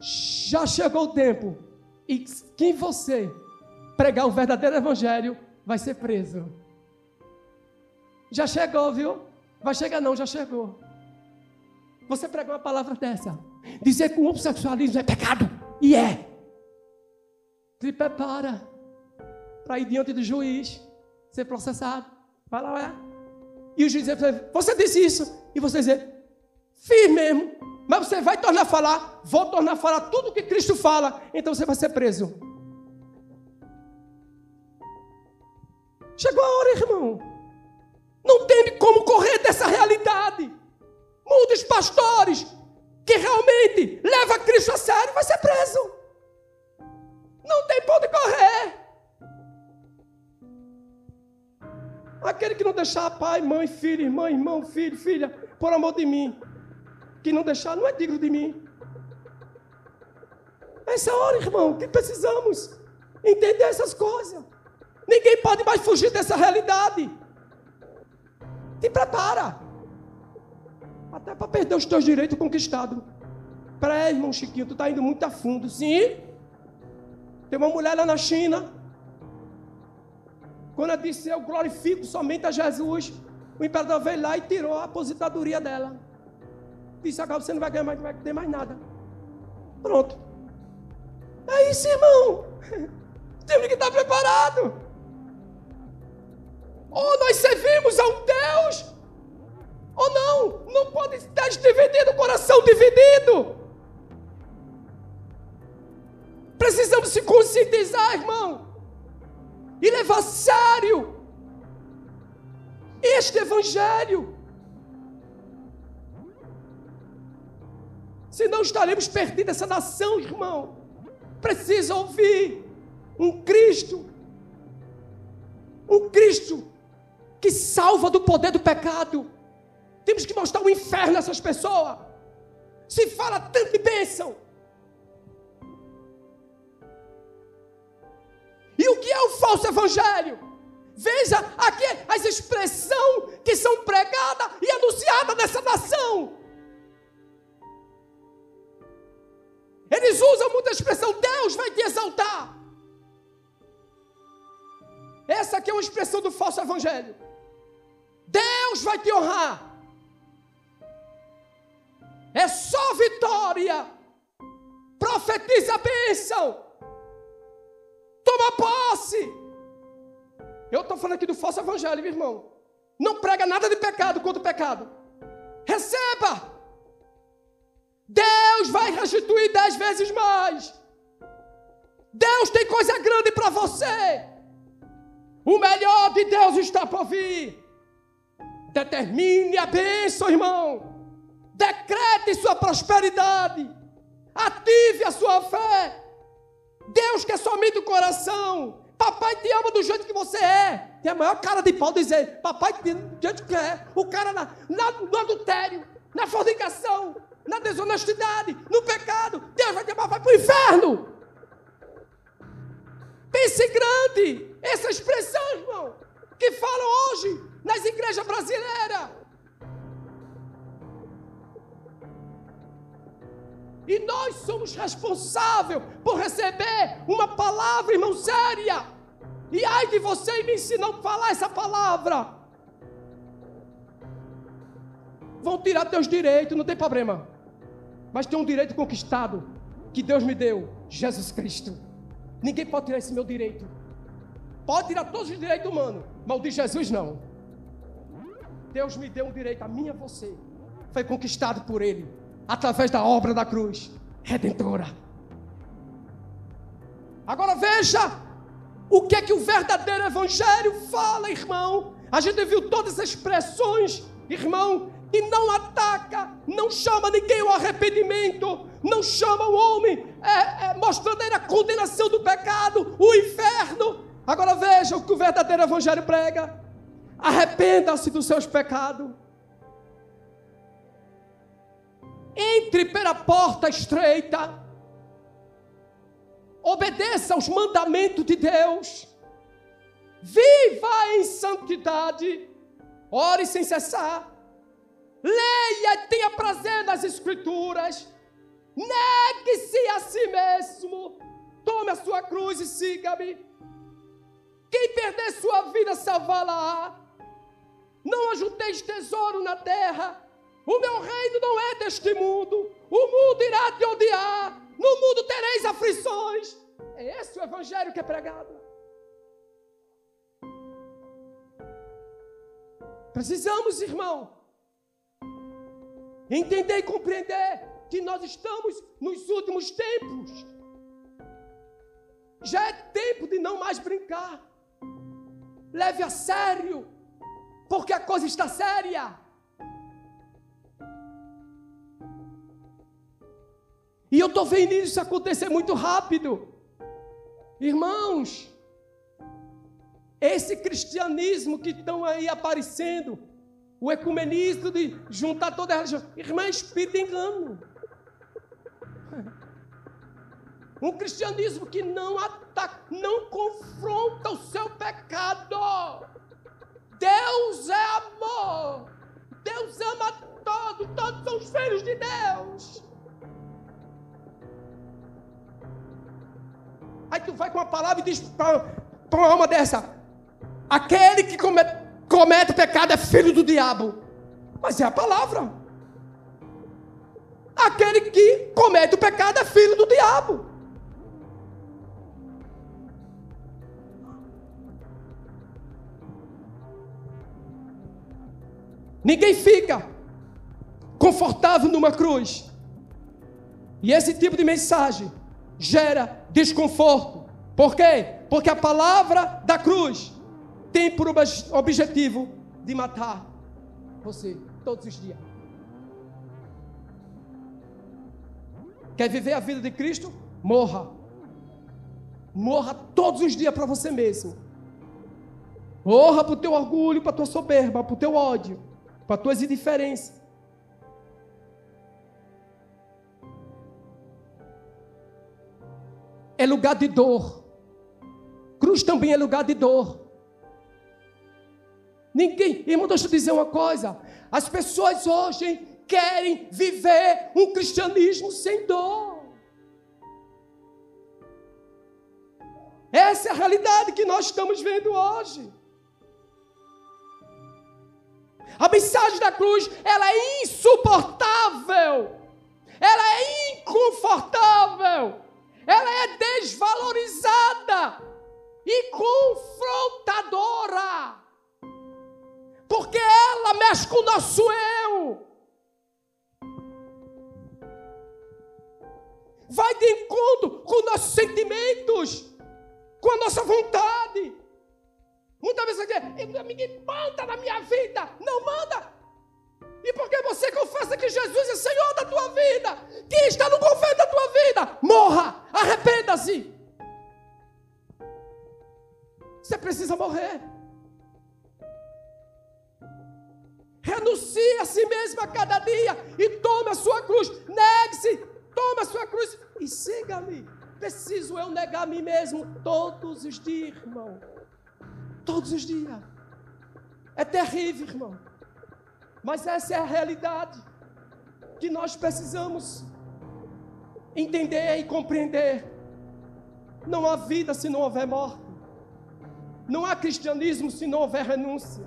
Já chegou o tempo. E quem você pregar o verdadeiro evangelho vai ser preso. Já chegou, viu? Vai chegar não, já chegou. Você pregar uma palavra dessa. Dizer que o homossexualismo é pecado. E é. Se prepara para ir diante do juiz, ser processado. Vai lá, é. E o juiz diz, você disse isso. E você dizer, fiz mesmo. Mas você vai tornar a falar, vou tornar a falar tudo o que Cristo fala. Então você vai ser preso. Chegou a hora, irmão. Não tem como correr dessa realidade. Muitos pastores que realmente leva Cristo a sério vai ser preso. Não tem ponto de correr. Aquele que não deixar pai, mãe, filho, irmã, irmão, filho, filha, por amor de mim, que não deixar não é digno de mim. Essa hora, irmão, que precisamos entender essas coisas. Ninguém pode mais fugir dessa realidade. Te prepara. Até para perder os teus direitos conquistados. Peraí, irmão Chiquinho, tu está indo muito a fundo. Sim. Tem uma mulher lá na China quando ela disse, eu glorifico somente a Jesus, o imperador veio lá e tirou a aposentadoria dela. Disse, agora você não vai ganhar mais, não vai ter mais nada. Pronto. É isso, irmão. Temos que estar preparado. Ou nós servimos a um Deus, ou não. Não pode estar dividido, coração dividido. Precisamos se conscientizar, irmão e levar a sério este evangelho. Senão estaremos perdidos essa nação, irmão. Precisa ouvir um Cristo, um Cristo que salva do poder do pecado. Temos que mostrar o inferno a essas pessoas. Se fala tanto de bênção, E o que é o falso evangelho? Veja aqui as expressões que são pregadas e anunciadas nessa nação. Eles usam muita expressão, Deus vai te exaltar. Essa aqui é uma expressão do falso evangelho. Deus vai te honrar. É só vitória. Profetiza a bênção. Toma posse. Eu estou falando aqui do falso evangelho, meu irmão. Não prega nada de pecado contra o pecado. Receba. Deus vai restituir dez vezes mais. Deus tem coisa grande para você. O melhor de Deus está por vir. Determine a bênção, irmão. Decrete sua prosperidade. Ative a sua fé. Deus quer somente o coração. Papai te ama do jeito que você é. Tem a maior cara de pau dizer: Papai te ama do jeito que é. O cara na, na, no adultério, na fornicação, na desonestidade, no pecado. Deus vai te amar, vai para o inferno. Pense grande. Essa expressão, irmão, que falam hoje nas igrejas brasileiras. E nós somos responsáveis por receber uma palavra, irmão, séria. E ai de você me ensinar a falar essa palavra. Vão tirar teus direitos, não tem problema. Mas tem um direito conquistado que Deus me deu, Jesus Cristo. Ninguém pode tirar esse meu direito. Pode tirar todos os direitos humanos, mas o de Jesus não. Deus me deu um direito, a mim e a você. Foi conquistado por Ele através da obra da cruz redentora. Agora veja o que é que o verdadeiro evangelho fala, irmão. A gente viu todas as expressões, irmão, que não ataca, não chama ninguém ao arrependimento, não chama o homem é, é, mostrando aí a condenação do pecado, o inferno. Agora veja o que o verdadeiro evangelho prega. Arrependa-se dos seus pecados entre pela porta estreita, obedeça aos mandamentos de Deus, viva em santidade, ore sem cessar, Leia e tenha prazer nas Escrituras. Negue-se a si mesmo. Tome a sua cruz e siga-me. Quem perder sua vida, salvá-la. Não ajunteis tesouro na terra. O meu reino não é deste mundo. O mundo irá te odiar. No mundo tereis aflições. É esse o evangelho que é pregado. Precisamos, irmão, entender e compreender que nós estamos nos últimos tempos. Já é tempo de não mais brincar. Leve a sério, porque a coisa está séria. E eu estou vendo isso acontecer muito rápido. Irmãos, esse cristianismo que estão aí aparecendo, o ecumenismo de juntar toda a religião, irmã, é espírito engano. Um cristianismo que não ataca, não confronta o seu pecado. Deus é amor. Deus ama todos, todos são os filhos de Deus. Aí tu vai com a palavra e diz para uma alma dessa: aquele que comete, comete pecado é filho do diabo. Mas é a palavra. Aquele que comete o pecado é filho do diabo. Ninguém fica confortável numa cruz. E esse tipo de mensagem gera desconforto. Por quê? Porque a palavra da cruz tem por objetivo de matar você todos os dias. Quer viver a vida de Cristo? Morra. Morra todos os dias para você mesmo. Morra para o teu orgulho, para a tua soberba, para o teu ódio, para as tuas indiferenças. É lugar de dor. Cruz também é lugar de dor. Ninguém, irmão, deixa eu dizer uma coisa. As pessoas hoje querem viver um cristianismo sem dor. Essa é a realidade que nós estamos vendo hoje. A mensagem da cruz, ela é insuportável. Ela é inconfortável. Ela é desvalorizada e confrontadora. Porque ela mexe com o nosso eu. vai de encontro com nossos sentimentos, com a nossa vontade. Muitas vezes quer, ninguém manda na minha vida, não manda. E porque você confessa que Jesus é Senhor da tua vida, que está no governo da tua vida, morra, arrependa-se. Você precisa morrer. Renuncie a si mesmo a cada dia e tome a sua cruz. Negue-se Toma a sua cruz e siga-me. Preciso eu negar a mim mesmo todos os dias, irmão. Todos os dias. É terrível, irmão. Mas essa é a realidade que nós precisamos entender e compreender. Não há vida se não houver morte. Não há cristianismo se não houver renúncia.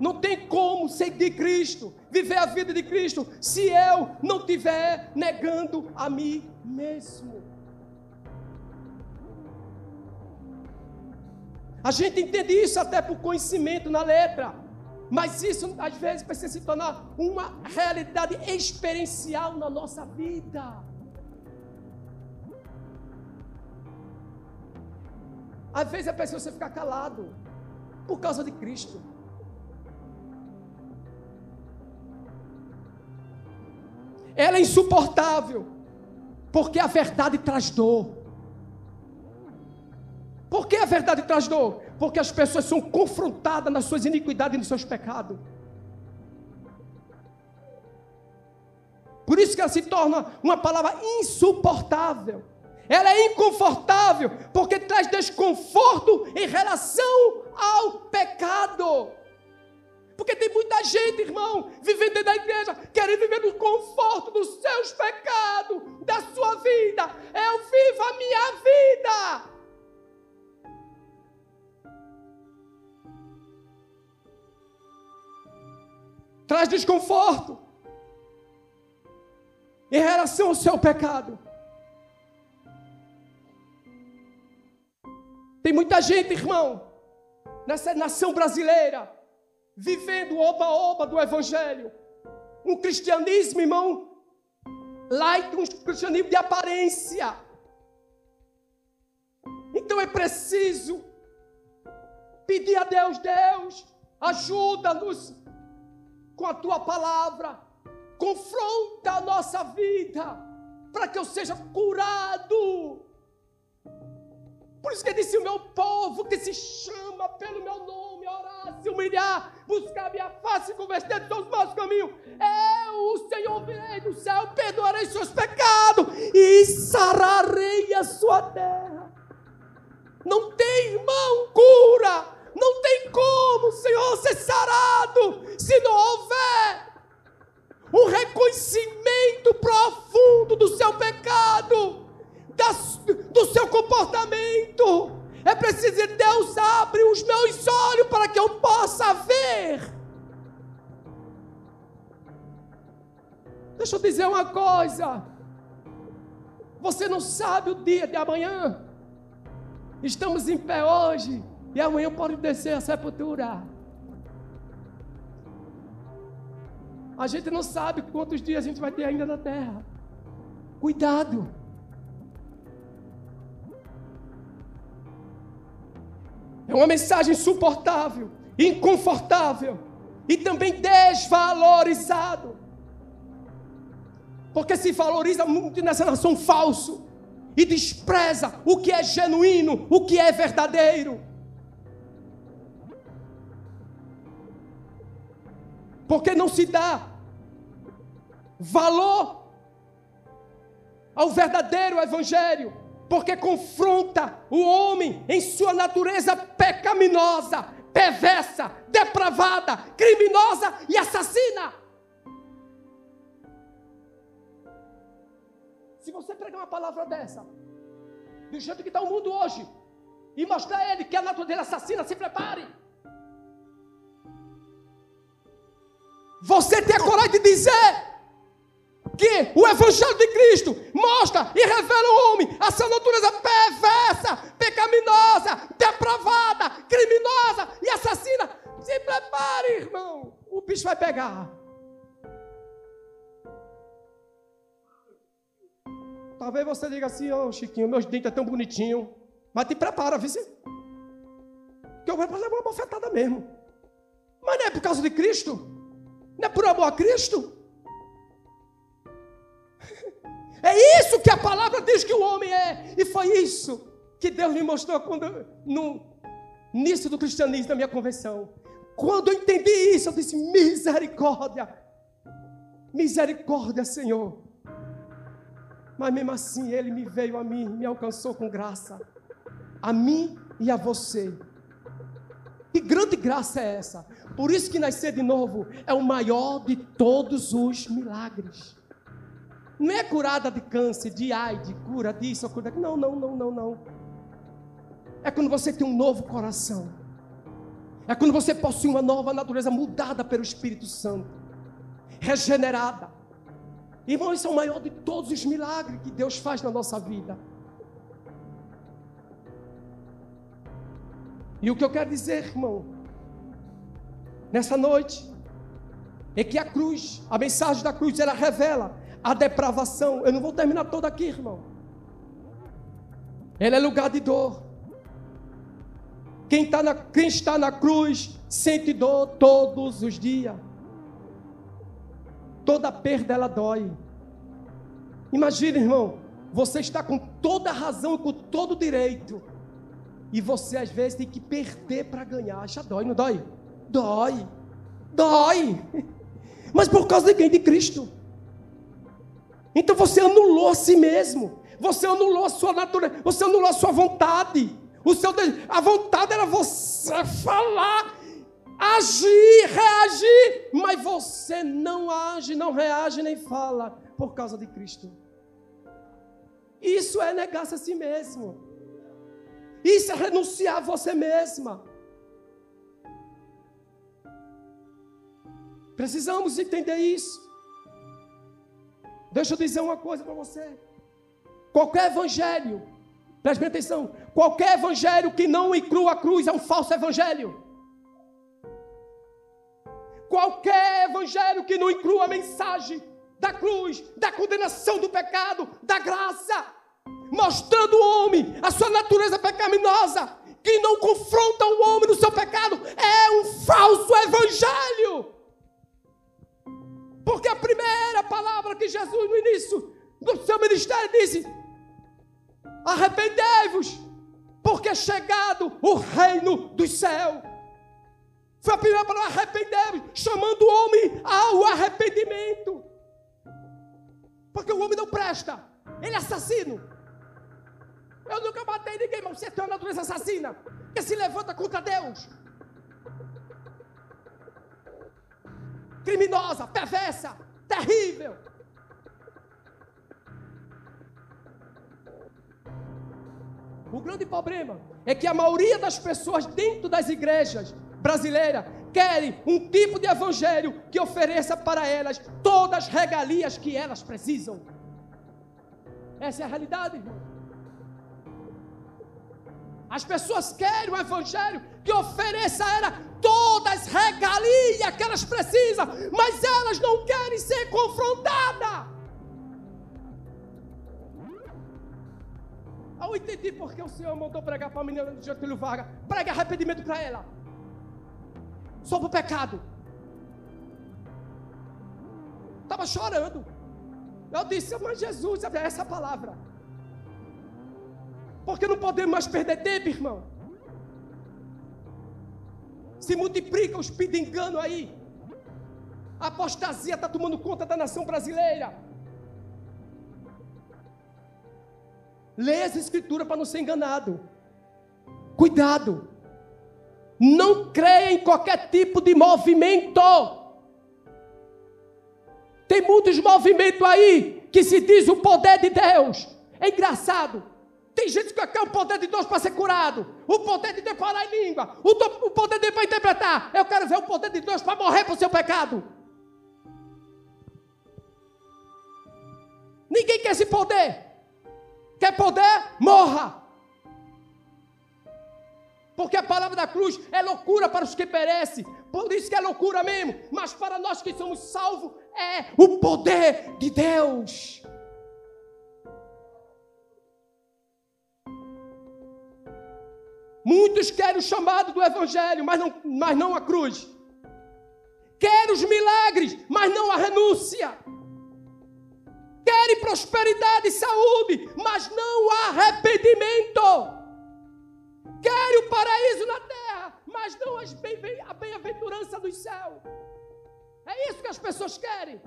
Não tem como seguir Cristo, viver a vida de Cristo, se eu não estiver negando a mim mesmo. A gente entende isso até por conhecimento na letra, mas isso às vezes precisa se tornar uma realidade experiencial na nossa vida. Às vezes é preciso você ficar calado por causa de Cristo. Ela é insuportável, porque a verdade traz dor. Por que a verdade traz dor? Porque as pessoas são confrontadas nas suas iniquidades e nos seus pecados. Por isso que ela se torna uma palavra insuportável. Ela é inconfortável, porque traz desconforto em relação ao pecado. Porque tem muita gente, irmão, vivendo dentro da igreja, querendo viver no conforto dos seus pecados, da sua vida. Eu vivo a minha vida. Traz desconforto em relação ao seu pecado. Tem muita gente, irmão, nessa nação brasileira, vivendo oba-oba do Evangelho. Um cristianismo, irmão, light, um cristianismo de aparência. Então é preciso pedir a Deus, Deus, ajuda-nos com a tua palavra, confronta a nossa vida, para que eu seja curado por isso que disse: o meu povo que se chama pelo meu nome, orar, se humilhar, buscar minha face converter dos seus maus caminhos. Eu, o Senhor, virei do céu, perdoarei seus pecados e sararei a sua terra. Não tem irmão cura, não tem como, Senhor, ser sarado se não houver um reconhecimento profundo do seu pecado das, do seu comportamento. É preciso que Deus abre os meus olhos para que eu possa ver. Deixa eu dizer uma coisa. Você não sabe o dia de amanhã. Estamos em pé hoje e amanhã pode descer a sepultura. A gente não sabe quantos dias a gente vai ter ainda na terra. Cuidado. É uma mensagem insuportável, inconfortável e também desvalorizado. Porque se valoriza muito nessa nação falso e despreza o que é genuíno, o que é verdadeiro. Porque não se dá valor ao verdadeiro evangelho porque confronta o homem em sua natureza pecaminosa, perversa, depravada, criminosa e assassina. Se você pregar uma palavra dessa, do jeito que está o mundo hoje, e mostrar a ele que a natureza assassina, se prepare. Você tem a coragem de dizer que o Evangelho de Cristo mostra e revela ao homem a sua natureza perversa, pecaminosa, depravada, criminosa e assassina. Se prepare, irmão, o bicho vai pegar. Talvez você diga assim, ô oh, Chiquinho, meus dentes estão tão bonitinhos. Mas te prepara, viu? Que eu vou fazer uma bofetada mesmo. Mas não é por causa de Cristo. Não é por amor a Cristo. É isso que a palavra diz que o homem é. E foi isso que Deus me mostrou quando, no início do cristianismo, da minha conversão. Quando eu entendi isso, eu disse: misericórdia, misericórdia, Senhor. Mas mesmo assim, Ele me veio a mim, me alcançou com graça, a mim e a você. Que grande graça é essa? Por isso que nascer de novo é o maior de todos os milagres. Não é curada de câncer, de AIDS, cura disso, cura daquilo. Não, não, não, não, não. É quando você tem um novo coração. É quando você possui uma nova natureza mudada pelo Espírito Santo, regenerada. Irmão, isso é o maior de todos os milagres que Deus faz na nossa vida. E o que eu quero dizer, irmão, nessa noite, é que a cruz, a mensagem da cruz, ela revela a depravação. Eu não vou terminar toda aqui, irmão. Ela é lugar de dor. Quem, tá na, quem está na cruz sente dor todos os dias. Toda perda ela dói. Imagina, irmão, você está com toda a razão com todo direito. E você às vezes tem que perder para ganhar. Já dói, não dói? Dói. Dói. Mas por causa de quem? De Cristo. Então você anulou a si mesmo. Você anulou a sua natureza, você anulou a sua vontade. O seu a vontade era você falar agir, reagir, mas você não age, não reage nem fala por causa de Cristo. Isso é negar-se a si mesmo. Isso é renunciar a você mesma. Precisamos entender isso. Deixa eu dizer uma coisa para você. Qualquer evangelho, preste atenção, qualquer evangelho que não inclua a cruz é um falso evangelho. Qualquer evangelho que não inclua a mensagem da cruz, da condenação do pecado, da graça, mostrando o homem a sua natureza pecaminosa, que não confronta o homem no seu pecado, é um falso evangelho. Porque a primeira palavra que Jesus no início do seu ministério disse: Arrependei-vos, porque é chegado o reino dos céus. Foi a primeira palavra, arrependei-vos, chamando o homem ao arrependimento. Porque o homem não presta, ele é assassino. Eu nunca matei ninguém, mas você tem uma natureza assassina que se levanta contra Deus. criminosa, perversa, terrível. O grande problema é que a maioria das pessoas dentro das igrejas brasileiras querem um tipo de evangelho que ofereça para elas todas as regalias que elas precisam. Essa é a realidade, irmão. As pessoas querem um evangelho que ofereça a elas todas as regalias que elas precisam, mas elas não querem ser confrontadas. Eu entendi porque o Senhor mandou pregar para a menina do Getúlio Vargas. Prega arrependimento para ela. Sobre o pecado. Estava chorando. Eu disse, mas Jesus, essa palavra. Porque não podemos mais perder tempo, irmão. Se multiplica os engano aí. A apostasia está tomando conta da nação brasileira. Leia as escrituras para não ser enganado. Cuidado. Não creia em qualquer tipo de movimento. Tem muitos movimentos aí que se diz o poder de Deus. É engraçado. Tem gente que quer o poder de Deus para ser curado, o poder de Deus para falar em língua, o, o poder de Deus para interpretar. Eu quero ver o poder de Deus para morrer para o seu pecado. Ninguém quer esse poder. Quer poder? Morra. Porque a palavra da cruz é loucura para os que perecem. Por isso que é loucura mesmo. Mas para nós que somos salvos, é o poder de Deus. Muitos querem o chamado do Evangelho, mas não, mas não a cruz. Querem os milagres, mas não a renúncia. Querem prosperidade e saúde, mas não arrependimento. Querem o paraíso na terra, mas não a bem-aventurança do céu. É isso que as pessoas querem.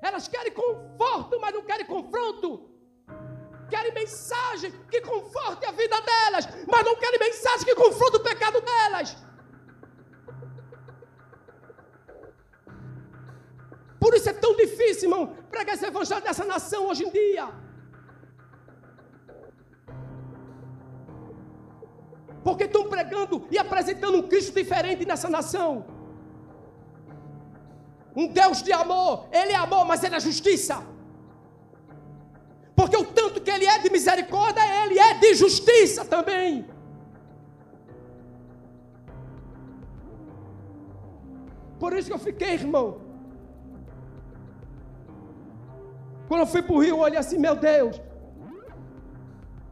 Elas querem conforto, mas não querem confronto querem mensagem que conforte a vida delas, mas não querem mensagem que confronte o pecado delas. Por isso é tão difícil, irmão, pregar esse evangelho dessa nação hoje em dia. Porque estão pregando e apresentando um Cristo diferente nessa nação. Um Deus de amor. Ele é amor, mas ele é justiça. Porque o tanto que Ele é de misericórdia, Ele é de justiça também. Por isso que eu fiquei, irmão. Quando eu fui para o Rio, eu olhei assim, meu Deus.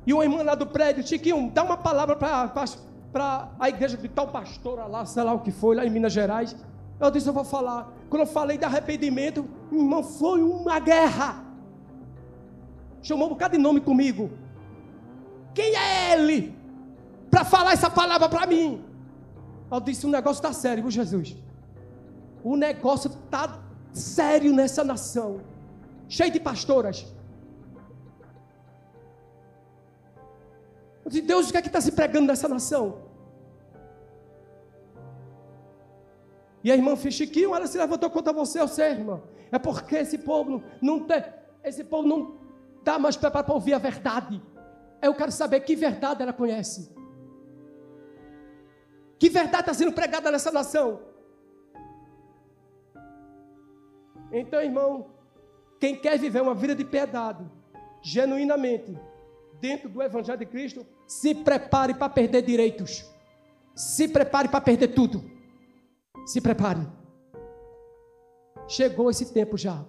E uma irmã lá do prédio, Chiquinho, dá uma palavra para a igreja de tal pastora lá, sei lá o que foi, lá em Minas Gerais. Eu disse, eu vou falar. Quando eu falei de arrependimento, irmão, foi uma guerra chamou um bocado de nome comigo. Quem é ele? Para falar essa palavra para mim. Eu disse: o negócio está sério, viu, Jesus? O negócio está sério nessa nação. Cheio de pastoras. Eu disse: Deus, o que é que está se pregando nessa nação? E a irmã fez Chiquinho, ela se levantou contra você, eu sei, irmã. É porque esse povo não, tem, esse povo não está mais preparado para ouvir a verdade. Eu quero saber que verdade ela conhece. Que verdade está sendo pregada nessa nação? Então, irmão, quem quer viver uma vida de piedade, genuinamente, dentro do Evangelho de Cristo, se prepare para perder direitos. Se prepare para perder tudo. Se prepare. Chegou esse tempo já.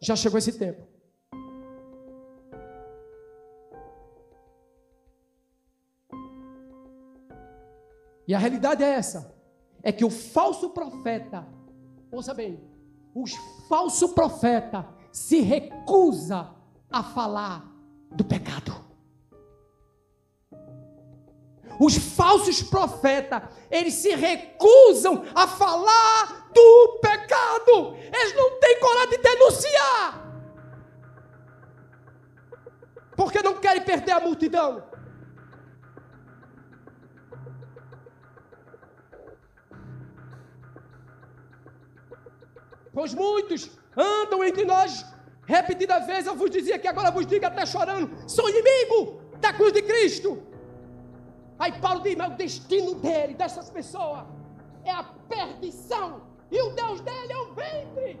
Já chegou esse tempo. E a realidade é essa: é que o falso profeta, ouça bem, o falso profeta se recusa a falar do pecado. Os falsos profetas, eles se recusam a falar do pecado. Eles não têm coragem de denunciar. Porque não querem perder a multidão. Pois muitos andam entre nós. Repetida vez eu vos dizia que agora vos digo até chorando: sou inimigo da cruz de Cristo. Aí Paulo diz: mas o destino dele, dessas pessoas, é a perdição. E o Deus dele é o ventre.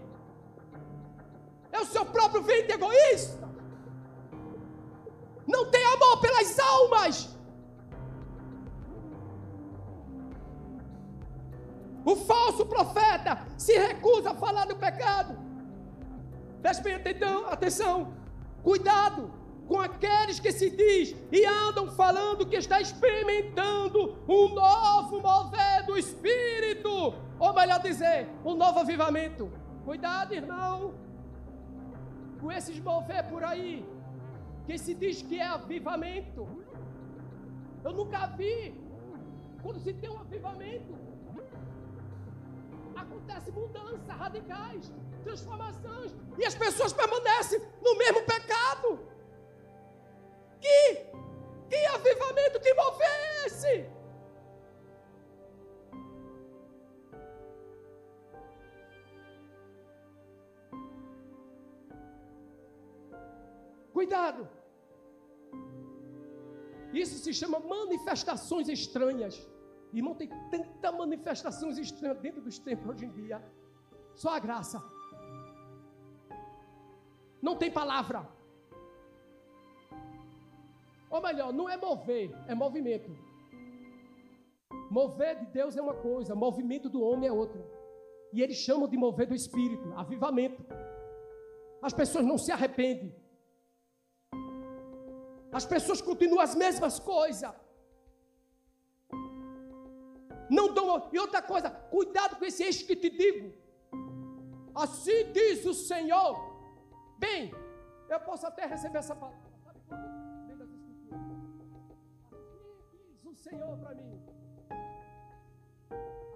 É o seu próprio ventre egoísta. Não tem amor pelas almas. O falso profeta se recusa a falar do pecado. Preste bem atenção. Cuidado com aqueles que se diz e andam falando que está experimentando um novo mover do Espírito. Ou melhor dizer, um novo avivamento. Cuidado, irmão. Com esses mover por aí. Que se diz que é avivamento. Eu nunca vi. Quando se tem um avivamento, acontece mudanças radicais, transformações, e as pessoas permanecem no mesmo pecado. Que, que avivamento, que mover é esse? Cuidado. Isso se chama manifestações estranhas. Irmão, tem tanta manifestações estranhas dentro dos templos hoje em dia. Só a graça. Não tem palavra. Ou melhor, não é mover, é movimento. Mover de Deus é uma coisa, movimento do homem é outra. E eles chamam de mover do espírito, avivamento. As pessoas não se arrependem. As pessoas continuam as mesmas coisas não dão. E outra coisa, cuidado com esse eixo que te digo. Assim diz o Senhor. Bem, eu posso até receber essa palavra. Senhor para mim.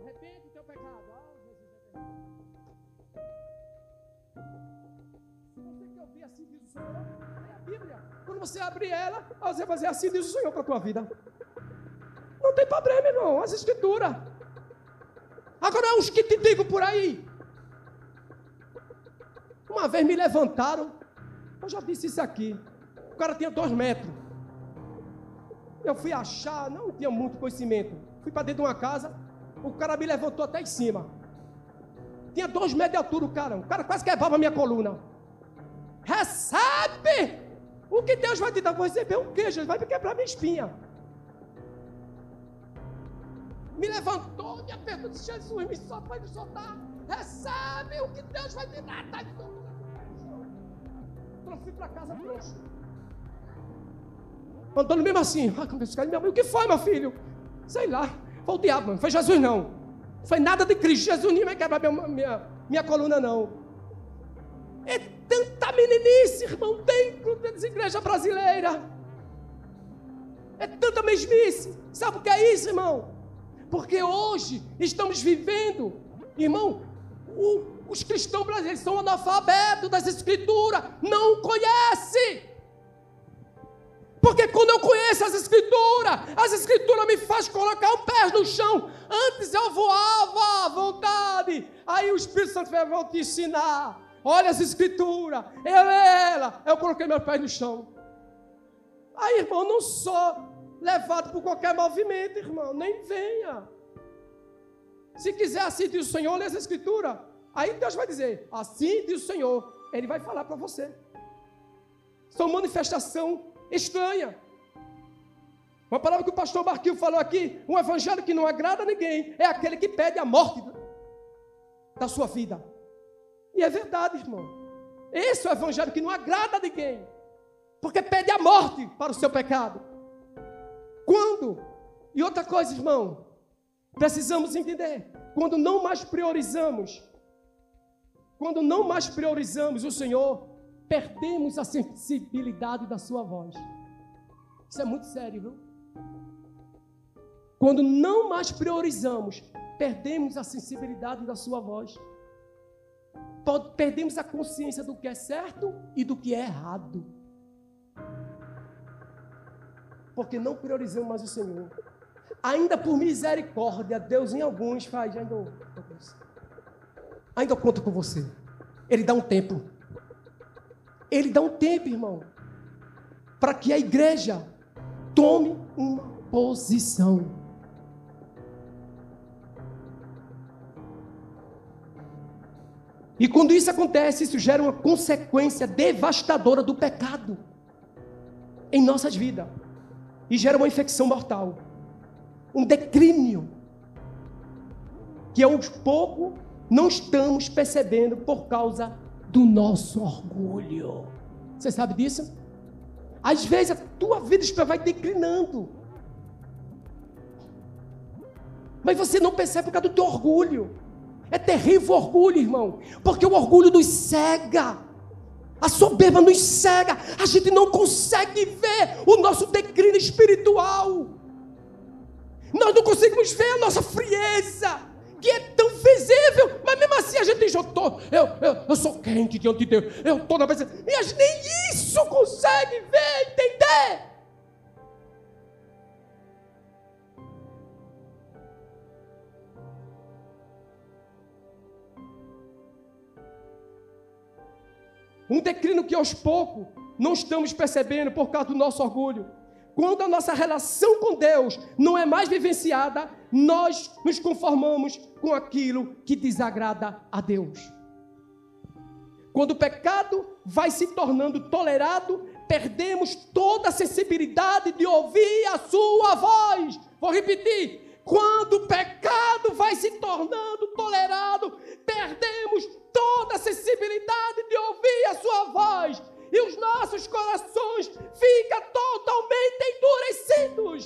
Arrepende o teu pecado. Ah, Jesus é Se você quer ouvir assim diz o Senhor, é a Bíblia. Quando você abrir ela, você vai fazer assim diz o Senhor para a tua vida. Não tem problema, irmão. As escrituras. Agora, uns que te digo por aí. Uma vez me levantaram. Eu já disse isso aqui. O cara tinha dois metros. Eu fui achar, não tinha muito conhecimento. Fui para dentro de uma casa. O cara me levantou até em cima. Tinha dois metros de altura o cara. O cara quase quebrava a minha coluna. Recebe! O que Deus vai te dar? Vou receber um queijo, vai me quebrar minha espinha me levantou, me apertou, disse, Jesus, me solta, vai me soltar. Recebe o que Deus vai te dar. Tá então fui para casa trouxa. Andando mesmo assim. Ah, minha mãe, o que foi, meu filho? Sei lá. Foi o diabo, não foi Jesus não. Foi nada de Cristo. Jesus nem vai quebrar minha, minha, minha coluna, não. É tanta meninice, irmão, dentro das igrejas brasileiras. É tanta mesmice. Sabe o que é isso, irmão? Porque hoje estamos vivendo, irmão, o, os cristãos brasileiros são analfabetos das escrituras, não conhecem. Porque quando eu conheço as escrituras, as escrituras me faz colocar o pé no chão. Antes eu voava à vontade. Aí o Espírito Santo vai vou te ensinar. Olha as escrituras. Eu ela. Eu coloquei meu pé no chão. Aí, irmão, não sou levado por qualquer movimento, irmão. Nem venha. Se quiser assim diz o Senhor, lê as escrituras. Aí Deus vai dizer, assim diz o Senhor. Ele vai falar para você. São manifestação estranha. Uma palavra que o pastor Marquinhos falou aqui: um evangelho que não agrada a ninguém é aquele que pede a morte da sua vida. E é verdade, irmão. Esse é o evangelho que não agrada a ninguém, porque pede a morte para o seu pecado. Quando? E outra coisa, irmão, precisamos entender: quando não mais priorizamos, quando não mais priorizamos o Senhor, perdemos a sensibilidade da sua voz. Isso é muito sério, viu? Quando não mais priorizamos, perdemos a sensibilidade da sua voz. Perdemos a consciência do que é certo e do que é errado. Porque não priorizamos mais o Senhor. Ainda por misericórdia, Deus em alguns faz, ainda, ainda conta com você. Ele dá um tempo. Ele dá um tempo, irmão, para que a igreja tome uma posição. E quando isso acontece, isso gera uma consequência devastadora do pecado em nossas vidas. E gera uma infecção mortal. Um declínio. Que aos pouco não estamos percebendo por causa do nosso orgulho. Você sabe disso? Às vezes a tua vida vai declinando. Mas você não percebe por causa do teu orgulho. É terrível o orgulho, irmão. Porque o orgulho nos cega. A soberba nos cega. A gente não consegue ver o nosso declínio espiritual. Nós não conseguimos ver a nossa frieza que é visível, mas mesmo assim a gente diz, eu, tô, eu, eu, eu sou quente diante de Deus, eu estou na presença, e a gente nem isso consegue ver, entender. Um declínio que aos poucos não estamos percebendo por causa do nosso orgulho. Quando a nossa relação com Deus não é mais vivenciada, nós nos conformamos com aquilo que desagrada a Deus. Quando o pecado vai se tornando tolerado, perdemos toda a sensibilidade de ouvir a sua voz. Vou repetir. Quando o pecado vai se tornando tolerado, perdemos toda a sensibilidade de ouvir a sua voz e os nossos corações ficam totalmente endurecidos.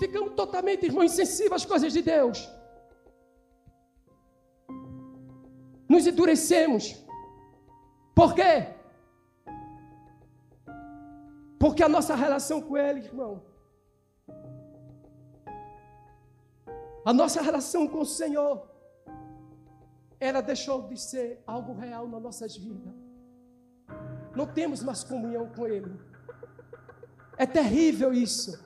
Ficamos totalmente, irmão, insensíveis às coisas de Deus. Nos endurecemos. Por quê? Porque a nossa relação com Ele, irmão, a nossa relação com o Senhor, ela deixou de ser algo real nas nossas vidas. Não temos mais comunhão com Ele. É terrível isso.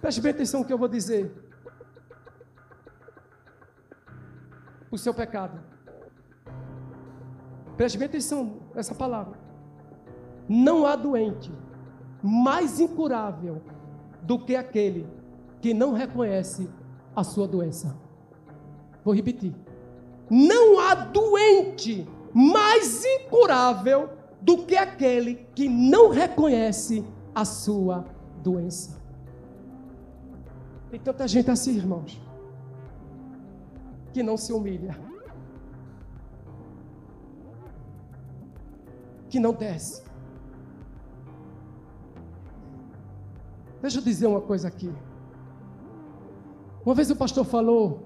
Preste bem atenção no que eu vou dizer. O seu pecado. Preste bem atenção nessa palavra. Não há doente mais incurável do que aquele que não reconhece a sua doença. Vou repetir. Não há doente mais incurável do que aquele que não reconhece a sua doença. Tem tanta gente assim, irmãos, que não se humilha, que não desce. Deixa eu dizer uma coisa aqui. Uma vez o pastor falou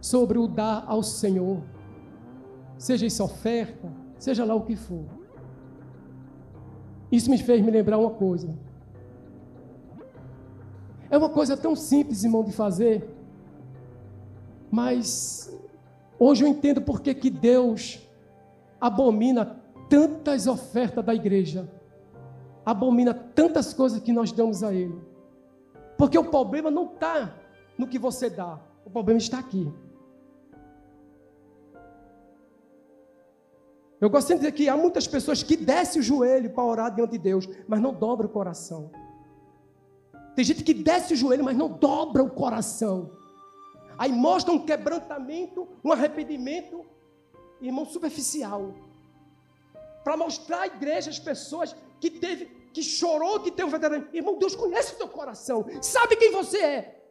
sobre o dar ao Senhor, seja isso oferta, seja lá o que for. Isso me fez me lembrar uma coisa. É uma coisa tão simples, irmão, de fazer, mas Hoje eu entendo porque que Deus abomina tantas ofertas da igreja, abomina tantas coisas que nós damos a Ele. Porque o problema não está no que você dá, o problema está aqui. Eu gosto de dizer que há muitas pessoas que descem o joelho para orar diante de Deus, mas não dobra o coração. Tem gente que desce o joelho, mas não dobra o coração. Aí mostra um quebrantamento, um arrependimento, irmão, superficial. Para mostrar à igreja, as pessoas que teve, que chorou, que teve um veterano. Irmão, Deus conhece o teu coração, sabe quem você é.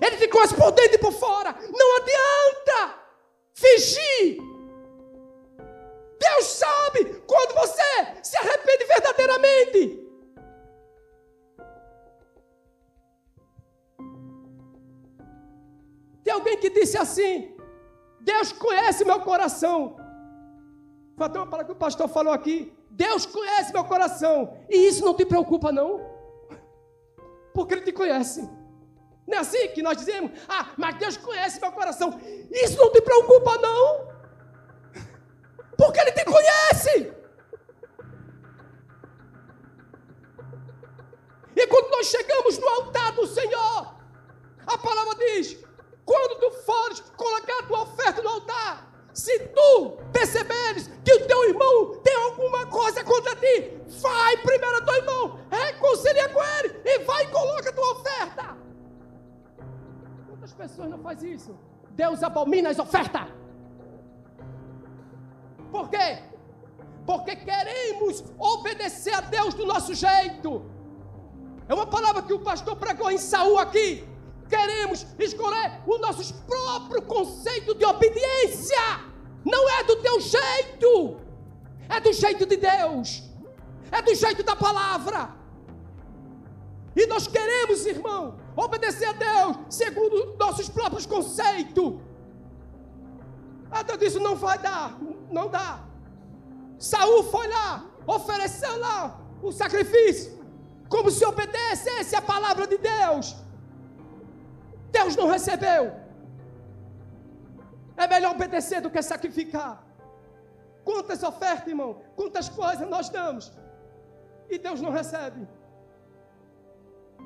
Ele te conhece por dentro e por fora. Não adianta fingir. Deus sabe quando você se arrepende verdadeiramente. Tem alguém que disse assim: Deus conhece meu coração. Foi até uma palavra que o pastor falou aqui. Deus conhece meu coração. E isso não te preocupa, não. Porque Ele te conhece. Não é assim que nós dizemos? Ah, mas Deus conhece meu coração. Isso não te preocupa, não. Porque Ele te conhece. E quando nós chegamos no altar do Senhor, a palavra diz: quando tu fores colocar tua oferta no altar, se tu perceberes que o teu irmão tem alguma coisa contra ti, vai primeiro ao teu irmão, reconcilia com ele e vai e coloca tua oferta. Quantas pessoas não fazem isso? Deus abomina as ofertas. Por quê? Porque queremos obedecer a Deus do nosso jeito. É uma palavra que o pastor pregou em Saul aqui queremos escolher o nosso próprio conceito de obediência. Não é do teu jeito, é do jeito de Deus, é do jeito da palavra. E nós queremos, irmão, obedecer a Deus segundo nossos próprios conceitos. Deus disse: não vai dar, não dá. Saul foi lá, ofereceu lá o sacrifício, como se obedecesse a palavra de Deus. Deus não recebeu. É melhor obedecer do que sacrificar. Quantas ofertas, irmão, quantas coisas nós damos e Deus não recebe.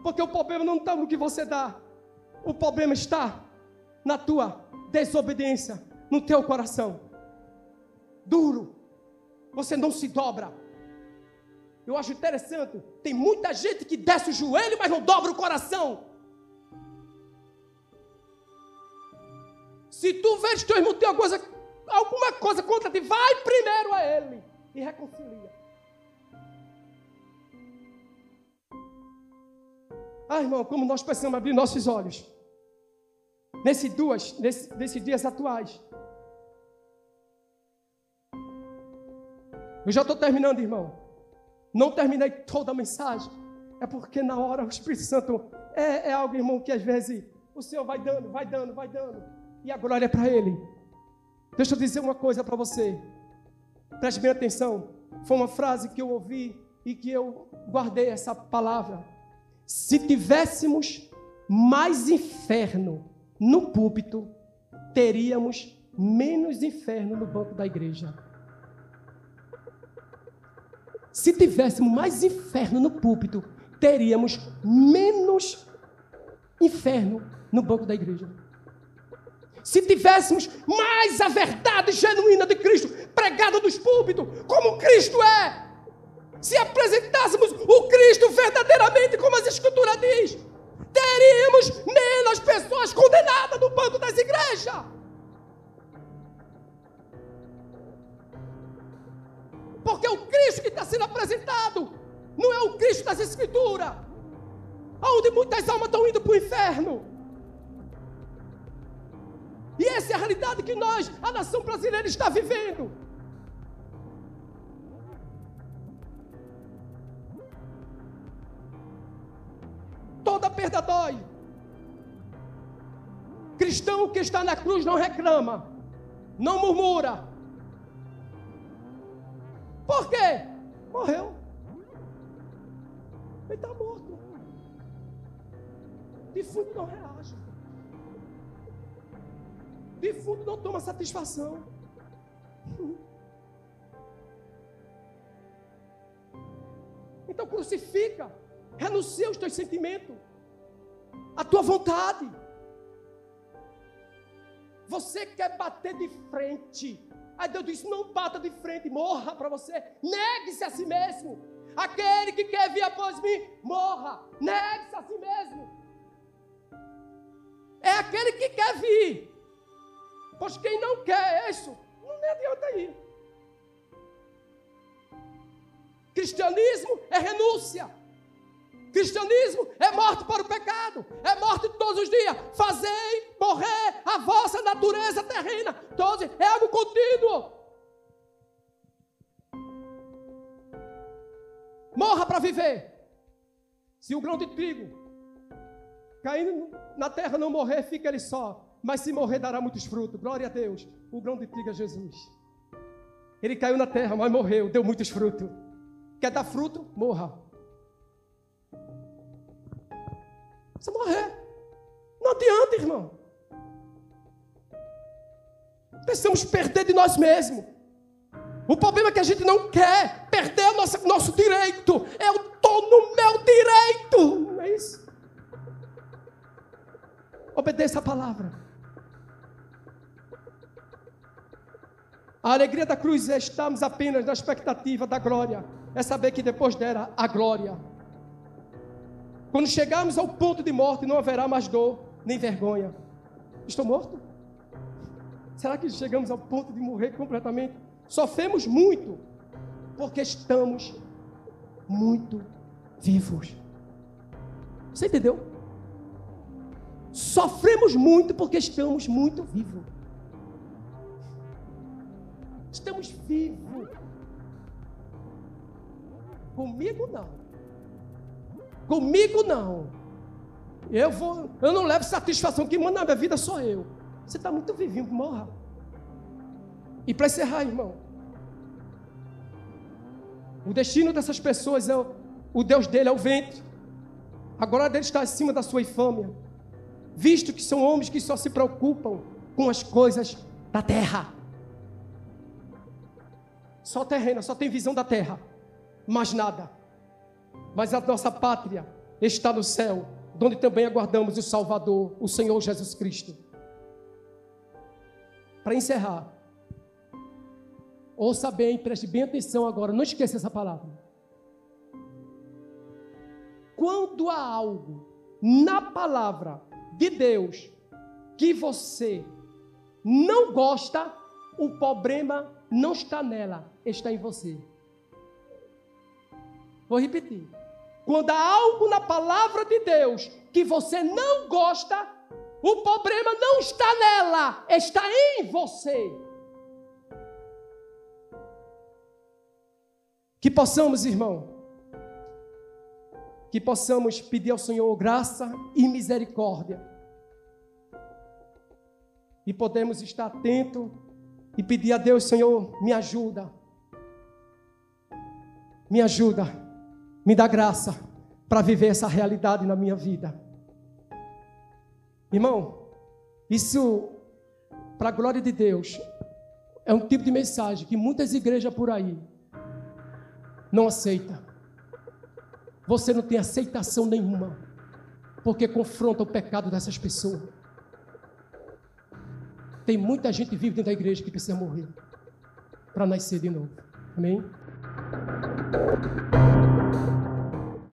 Porque o problema não está no que você dá, o problema está na tua desobediência, no teu coração. Duro, você não se dobra. Eu acho interessante, tem muita gente que desce o joelho, mas não dobra o coração. Se tu vês que teu irmão tem alguma coisa, alguma coisa contra ti, vai primeiro a ele e reconcilia. Ah, irmão, como nós precisamos abrir nossos olhos. Nesse duas, nesse, nesses dias atuais. Eu já estou terminando, irmão. Não terminei toda a mensagem. É porque na hora o Espírito Santo é, é algo, irmão, que às vezes o Senhor vai dando, vai dando, vai dando e a glória é para Ele. Deixa eu dizer uma coisa para você. Preste bem atenção. Foi uma frase que eu ouvi e que eu guardei essa palavra. Se tivéssemos mais inferno no púlpito, teríamos menos inferno no banco da igreja. Se tivéssemos mais inferno no púlpito, teríamos menos inferno no banco da igreja se tivéssemos mais a verdade genuína de Cristo pregada nos púlpitos, como Cristo é, se apresentássemos o Cristo verdadeiramente, como as Escrituras diz, teríamos menos pessoas condenadas no banco das igrejas. Porque o Cristo que está sendo apresentado não é o Cristo das Escrituras, onde muitas almas estão indo para o inferno. E essa é a realidade que nós, a nação brasileira, está vivendo. Dói. Cristão que está na cruz não reclama, não murmura. Por quê? Morreu. Ele está morto. Defunto não reage. Defunto não toma satisfação. Então crucifica, renuncia aos teus sentimentos, a tua vontade. Você quer bater de frente. Aí Deus diz: não bata de frente, morra para você. Negue-se a si mesmo. Aquele que quer vir após mim, morra. Negue-se a si mesmo. É aquele que quer vir. Pois quem não quer isso, não me adianta ir. Cristianismo é renúncia. Cristianismo é morte para o pecado, é morte todos os dias. Fazei morrer a vossa natureza terrena. Todos, é algo contínuo. Morra para viver. Se o grão de trigo caindo na terra não morrer, fica ele só. Mas se morrer, dará muitos frutos. Glória a Deus. O grão de trigo é Jesus. Ele caiu na terra, mas morreu, deu muitos frutos. Quer dar fruto? Morra. Você morrer. Não adianta, irmão. Precisamos perder de nós mesmos. O problema é que a gente não quer perder nosso, nosso direito. Eu estou no meu direito. Não é isso? Obedeça a palavra. A alegria da cruz é estarmos apenas na expectativa da glória. É saber que depois dela a glória. Quando chegarmos ao ponto de morte, não haverá mais dor nem vergonha. Estou morto? Será que chegamos ao ponto de morrer completamente? Sofremos muito, porque estamos muito vivos. Você entendeu? Sofremos muito porque estamos muito vivos. Estamos vivos. Comigo não. Comigo não. Eu vou, eu não levo satisfação. Quem manda na minha vida sou eu. Você está muito vivinho, morra. E para encerrar, irmão, o destino dessas pessoas é o, Deus dele é o vento. Agora dele está acima da sua infâmia visto que são homens que só se preocupam com as coisas da terra. Só terrena, só tem visão da terra, mais nada. Mas a nossa pátria está no céu, onde também aguardamos o Salvador, o Senhor Jesus Cristo. Para encerrar, ouça bem, preste bem atenção agora, não esqueça essa palavra. Quando há algo na palavra de Deus que você não gosta, o problema não está nela, está em você. Vou repetir. Quando há algo na palavra de Deus que você não gosta, o problema não está nela, está em você. Que possamos, irmão, que possamos pedir ao Senhor graça e misericórdia. E podemos estar atento e pedir a Deus, Senhor, me ajuda. Me ajuda. Me dá graça para viver essa realidade na minha vida. Irmão, isso, para a glória de Deus, é um tipo de mensagem que muitas igrejas por aí não aceitam você não tem aceitação nenhuma, porque confronta o pecado dessas pessoas. Tem muita gente viva dentro da igreja que precisa morrer para nascer de novo. Amém?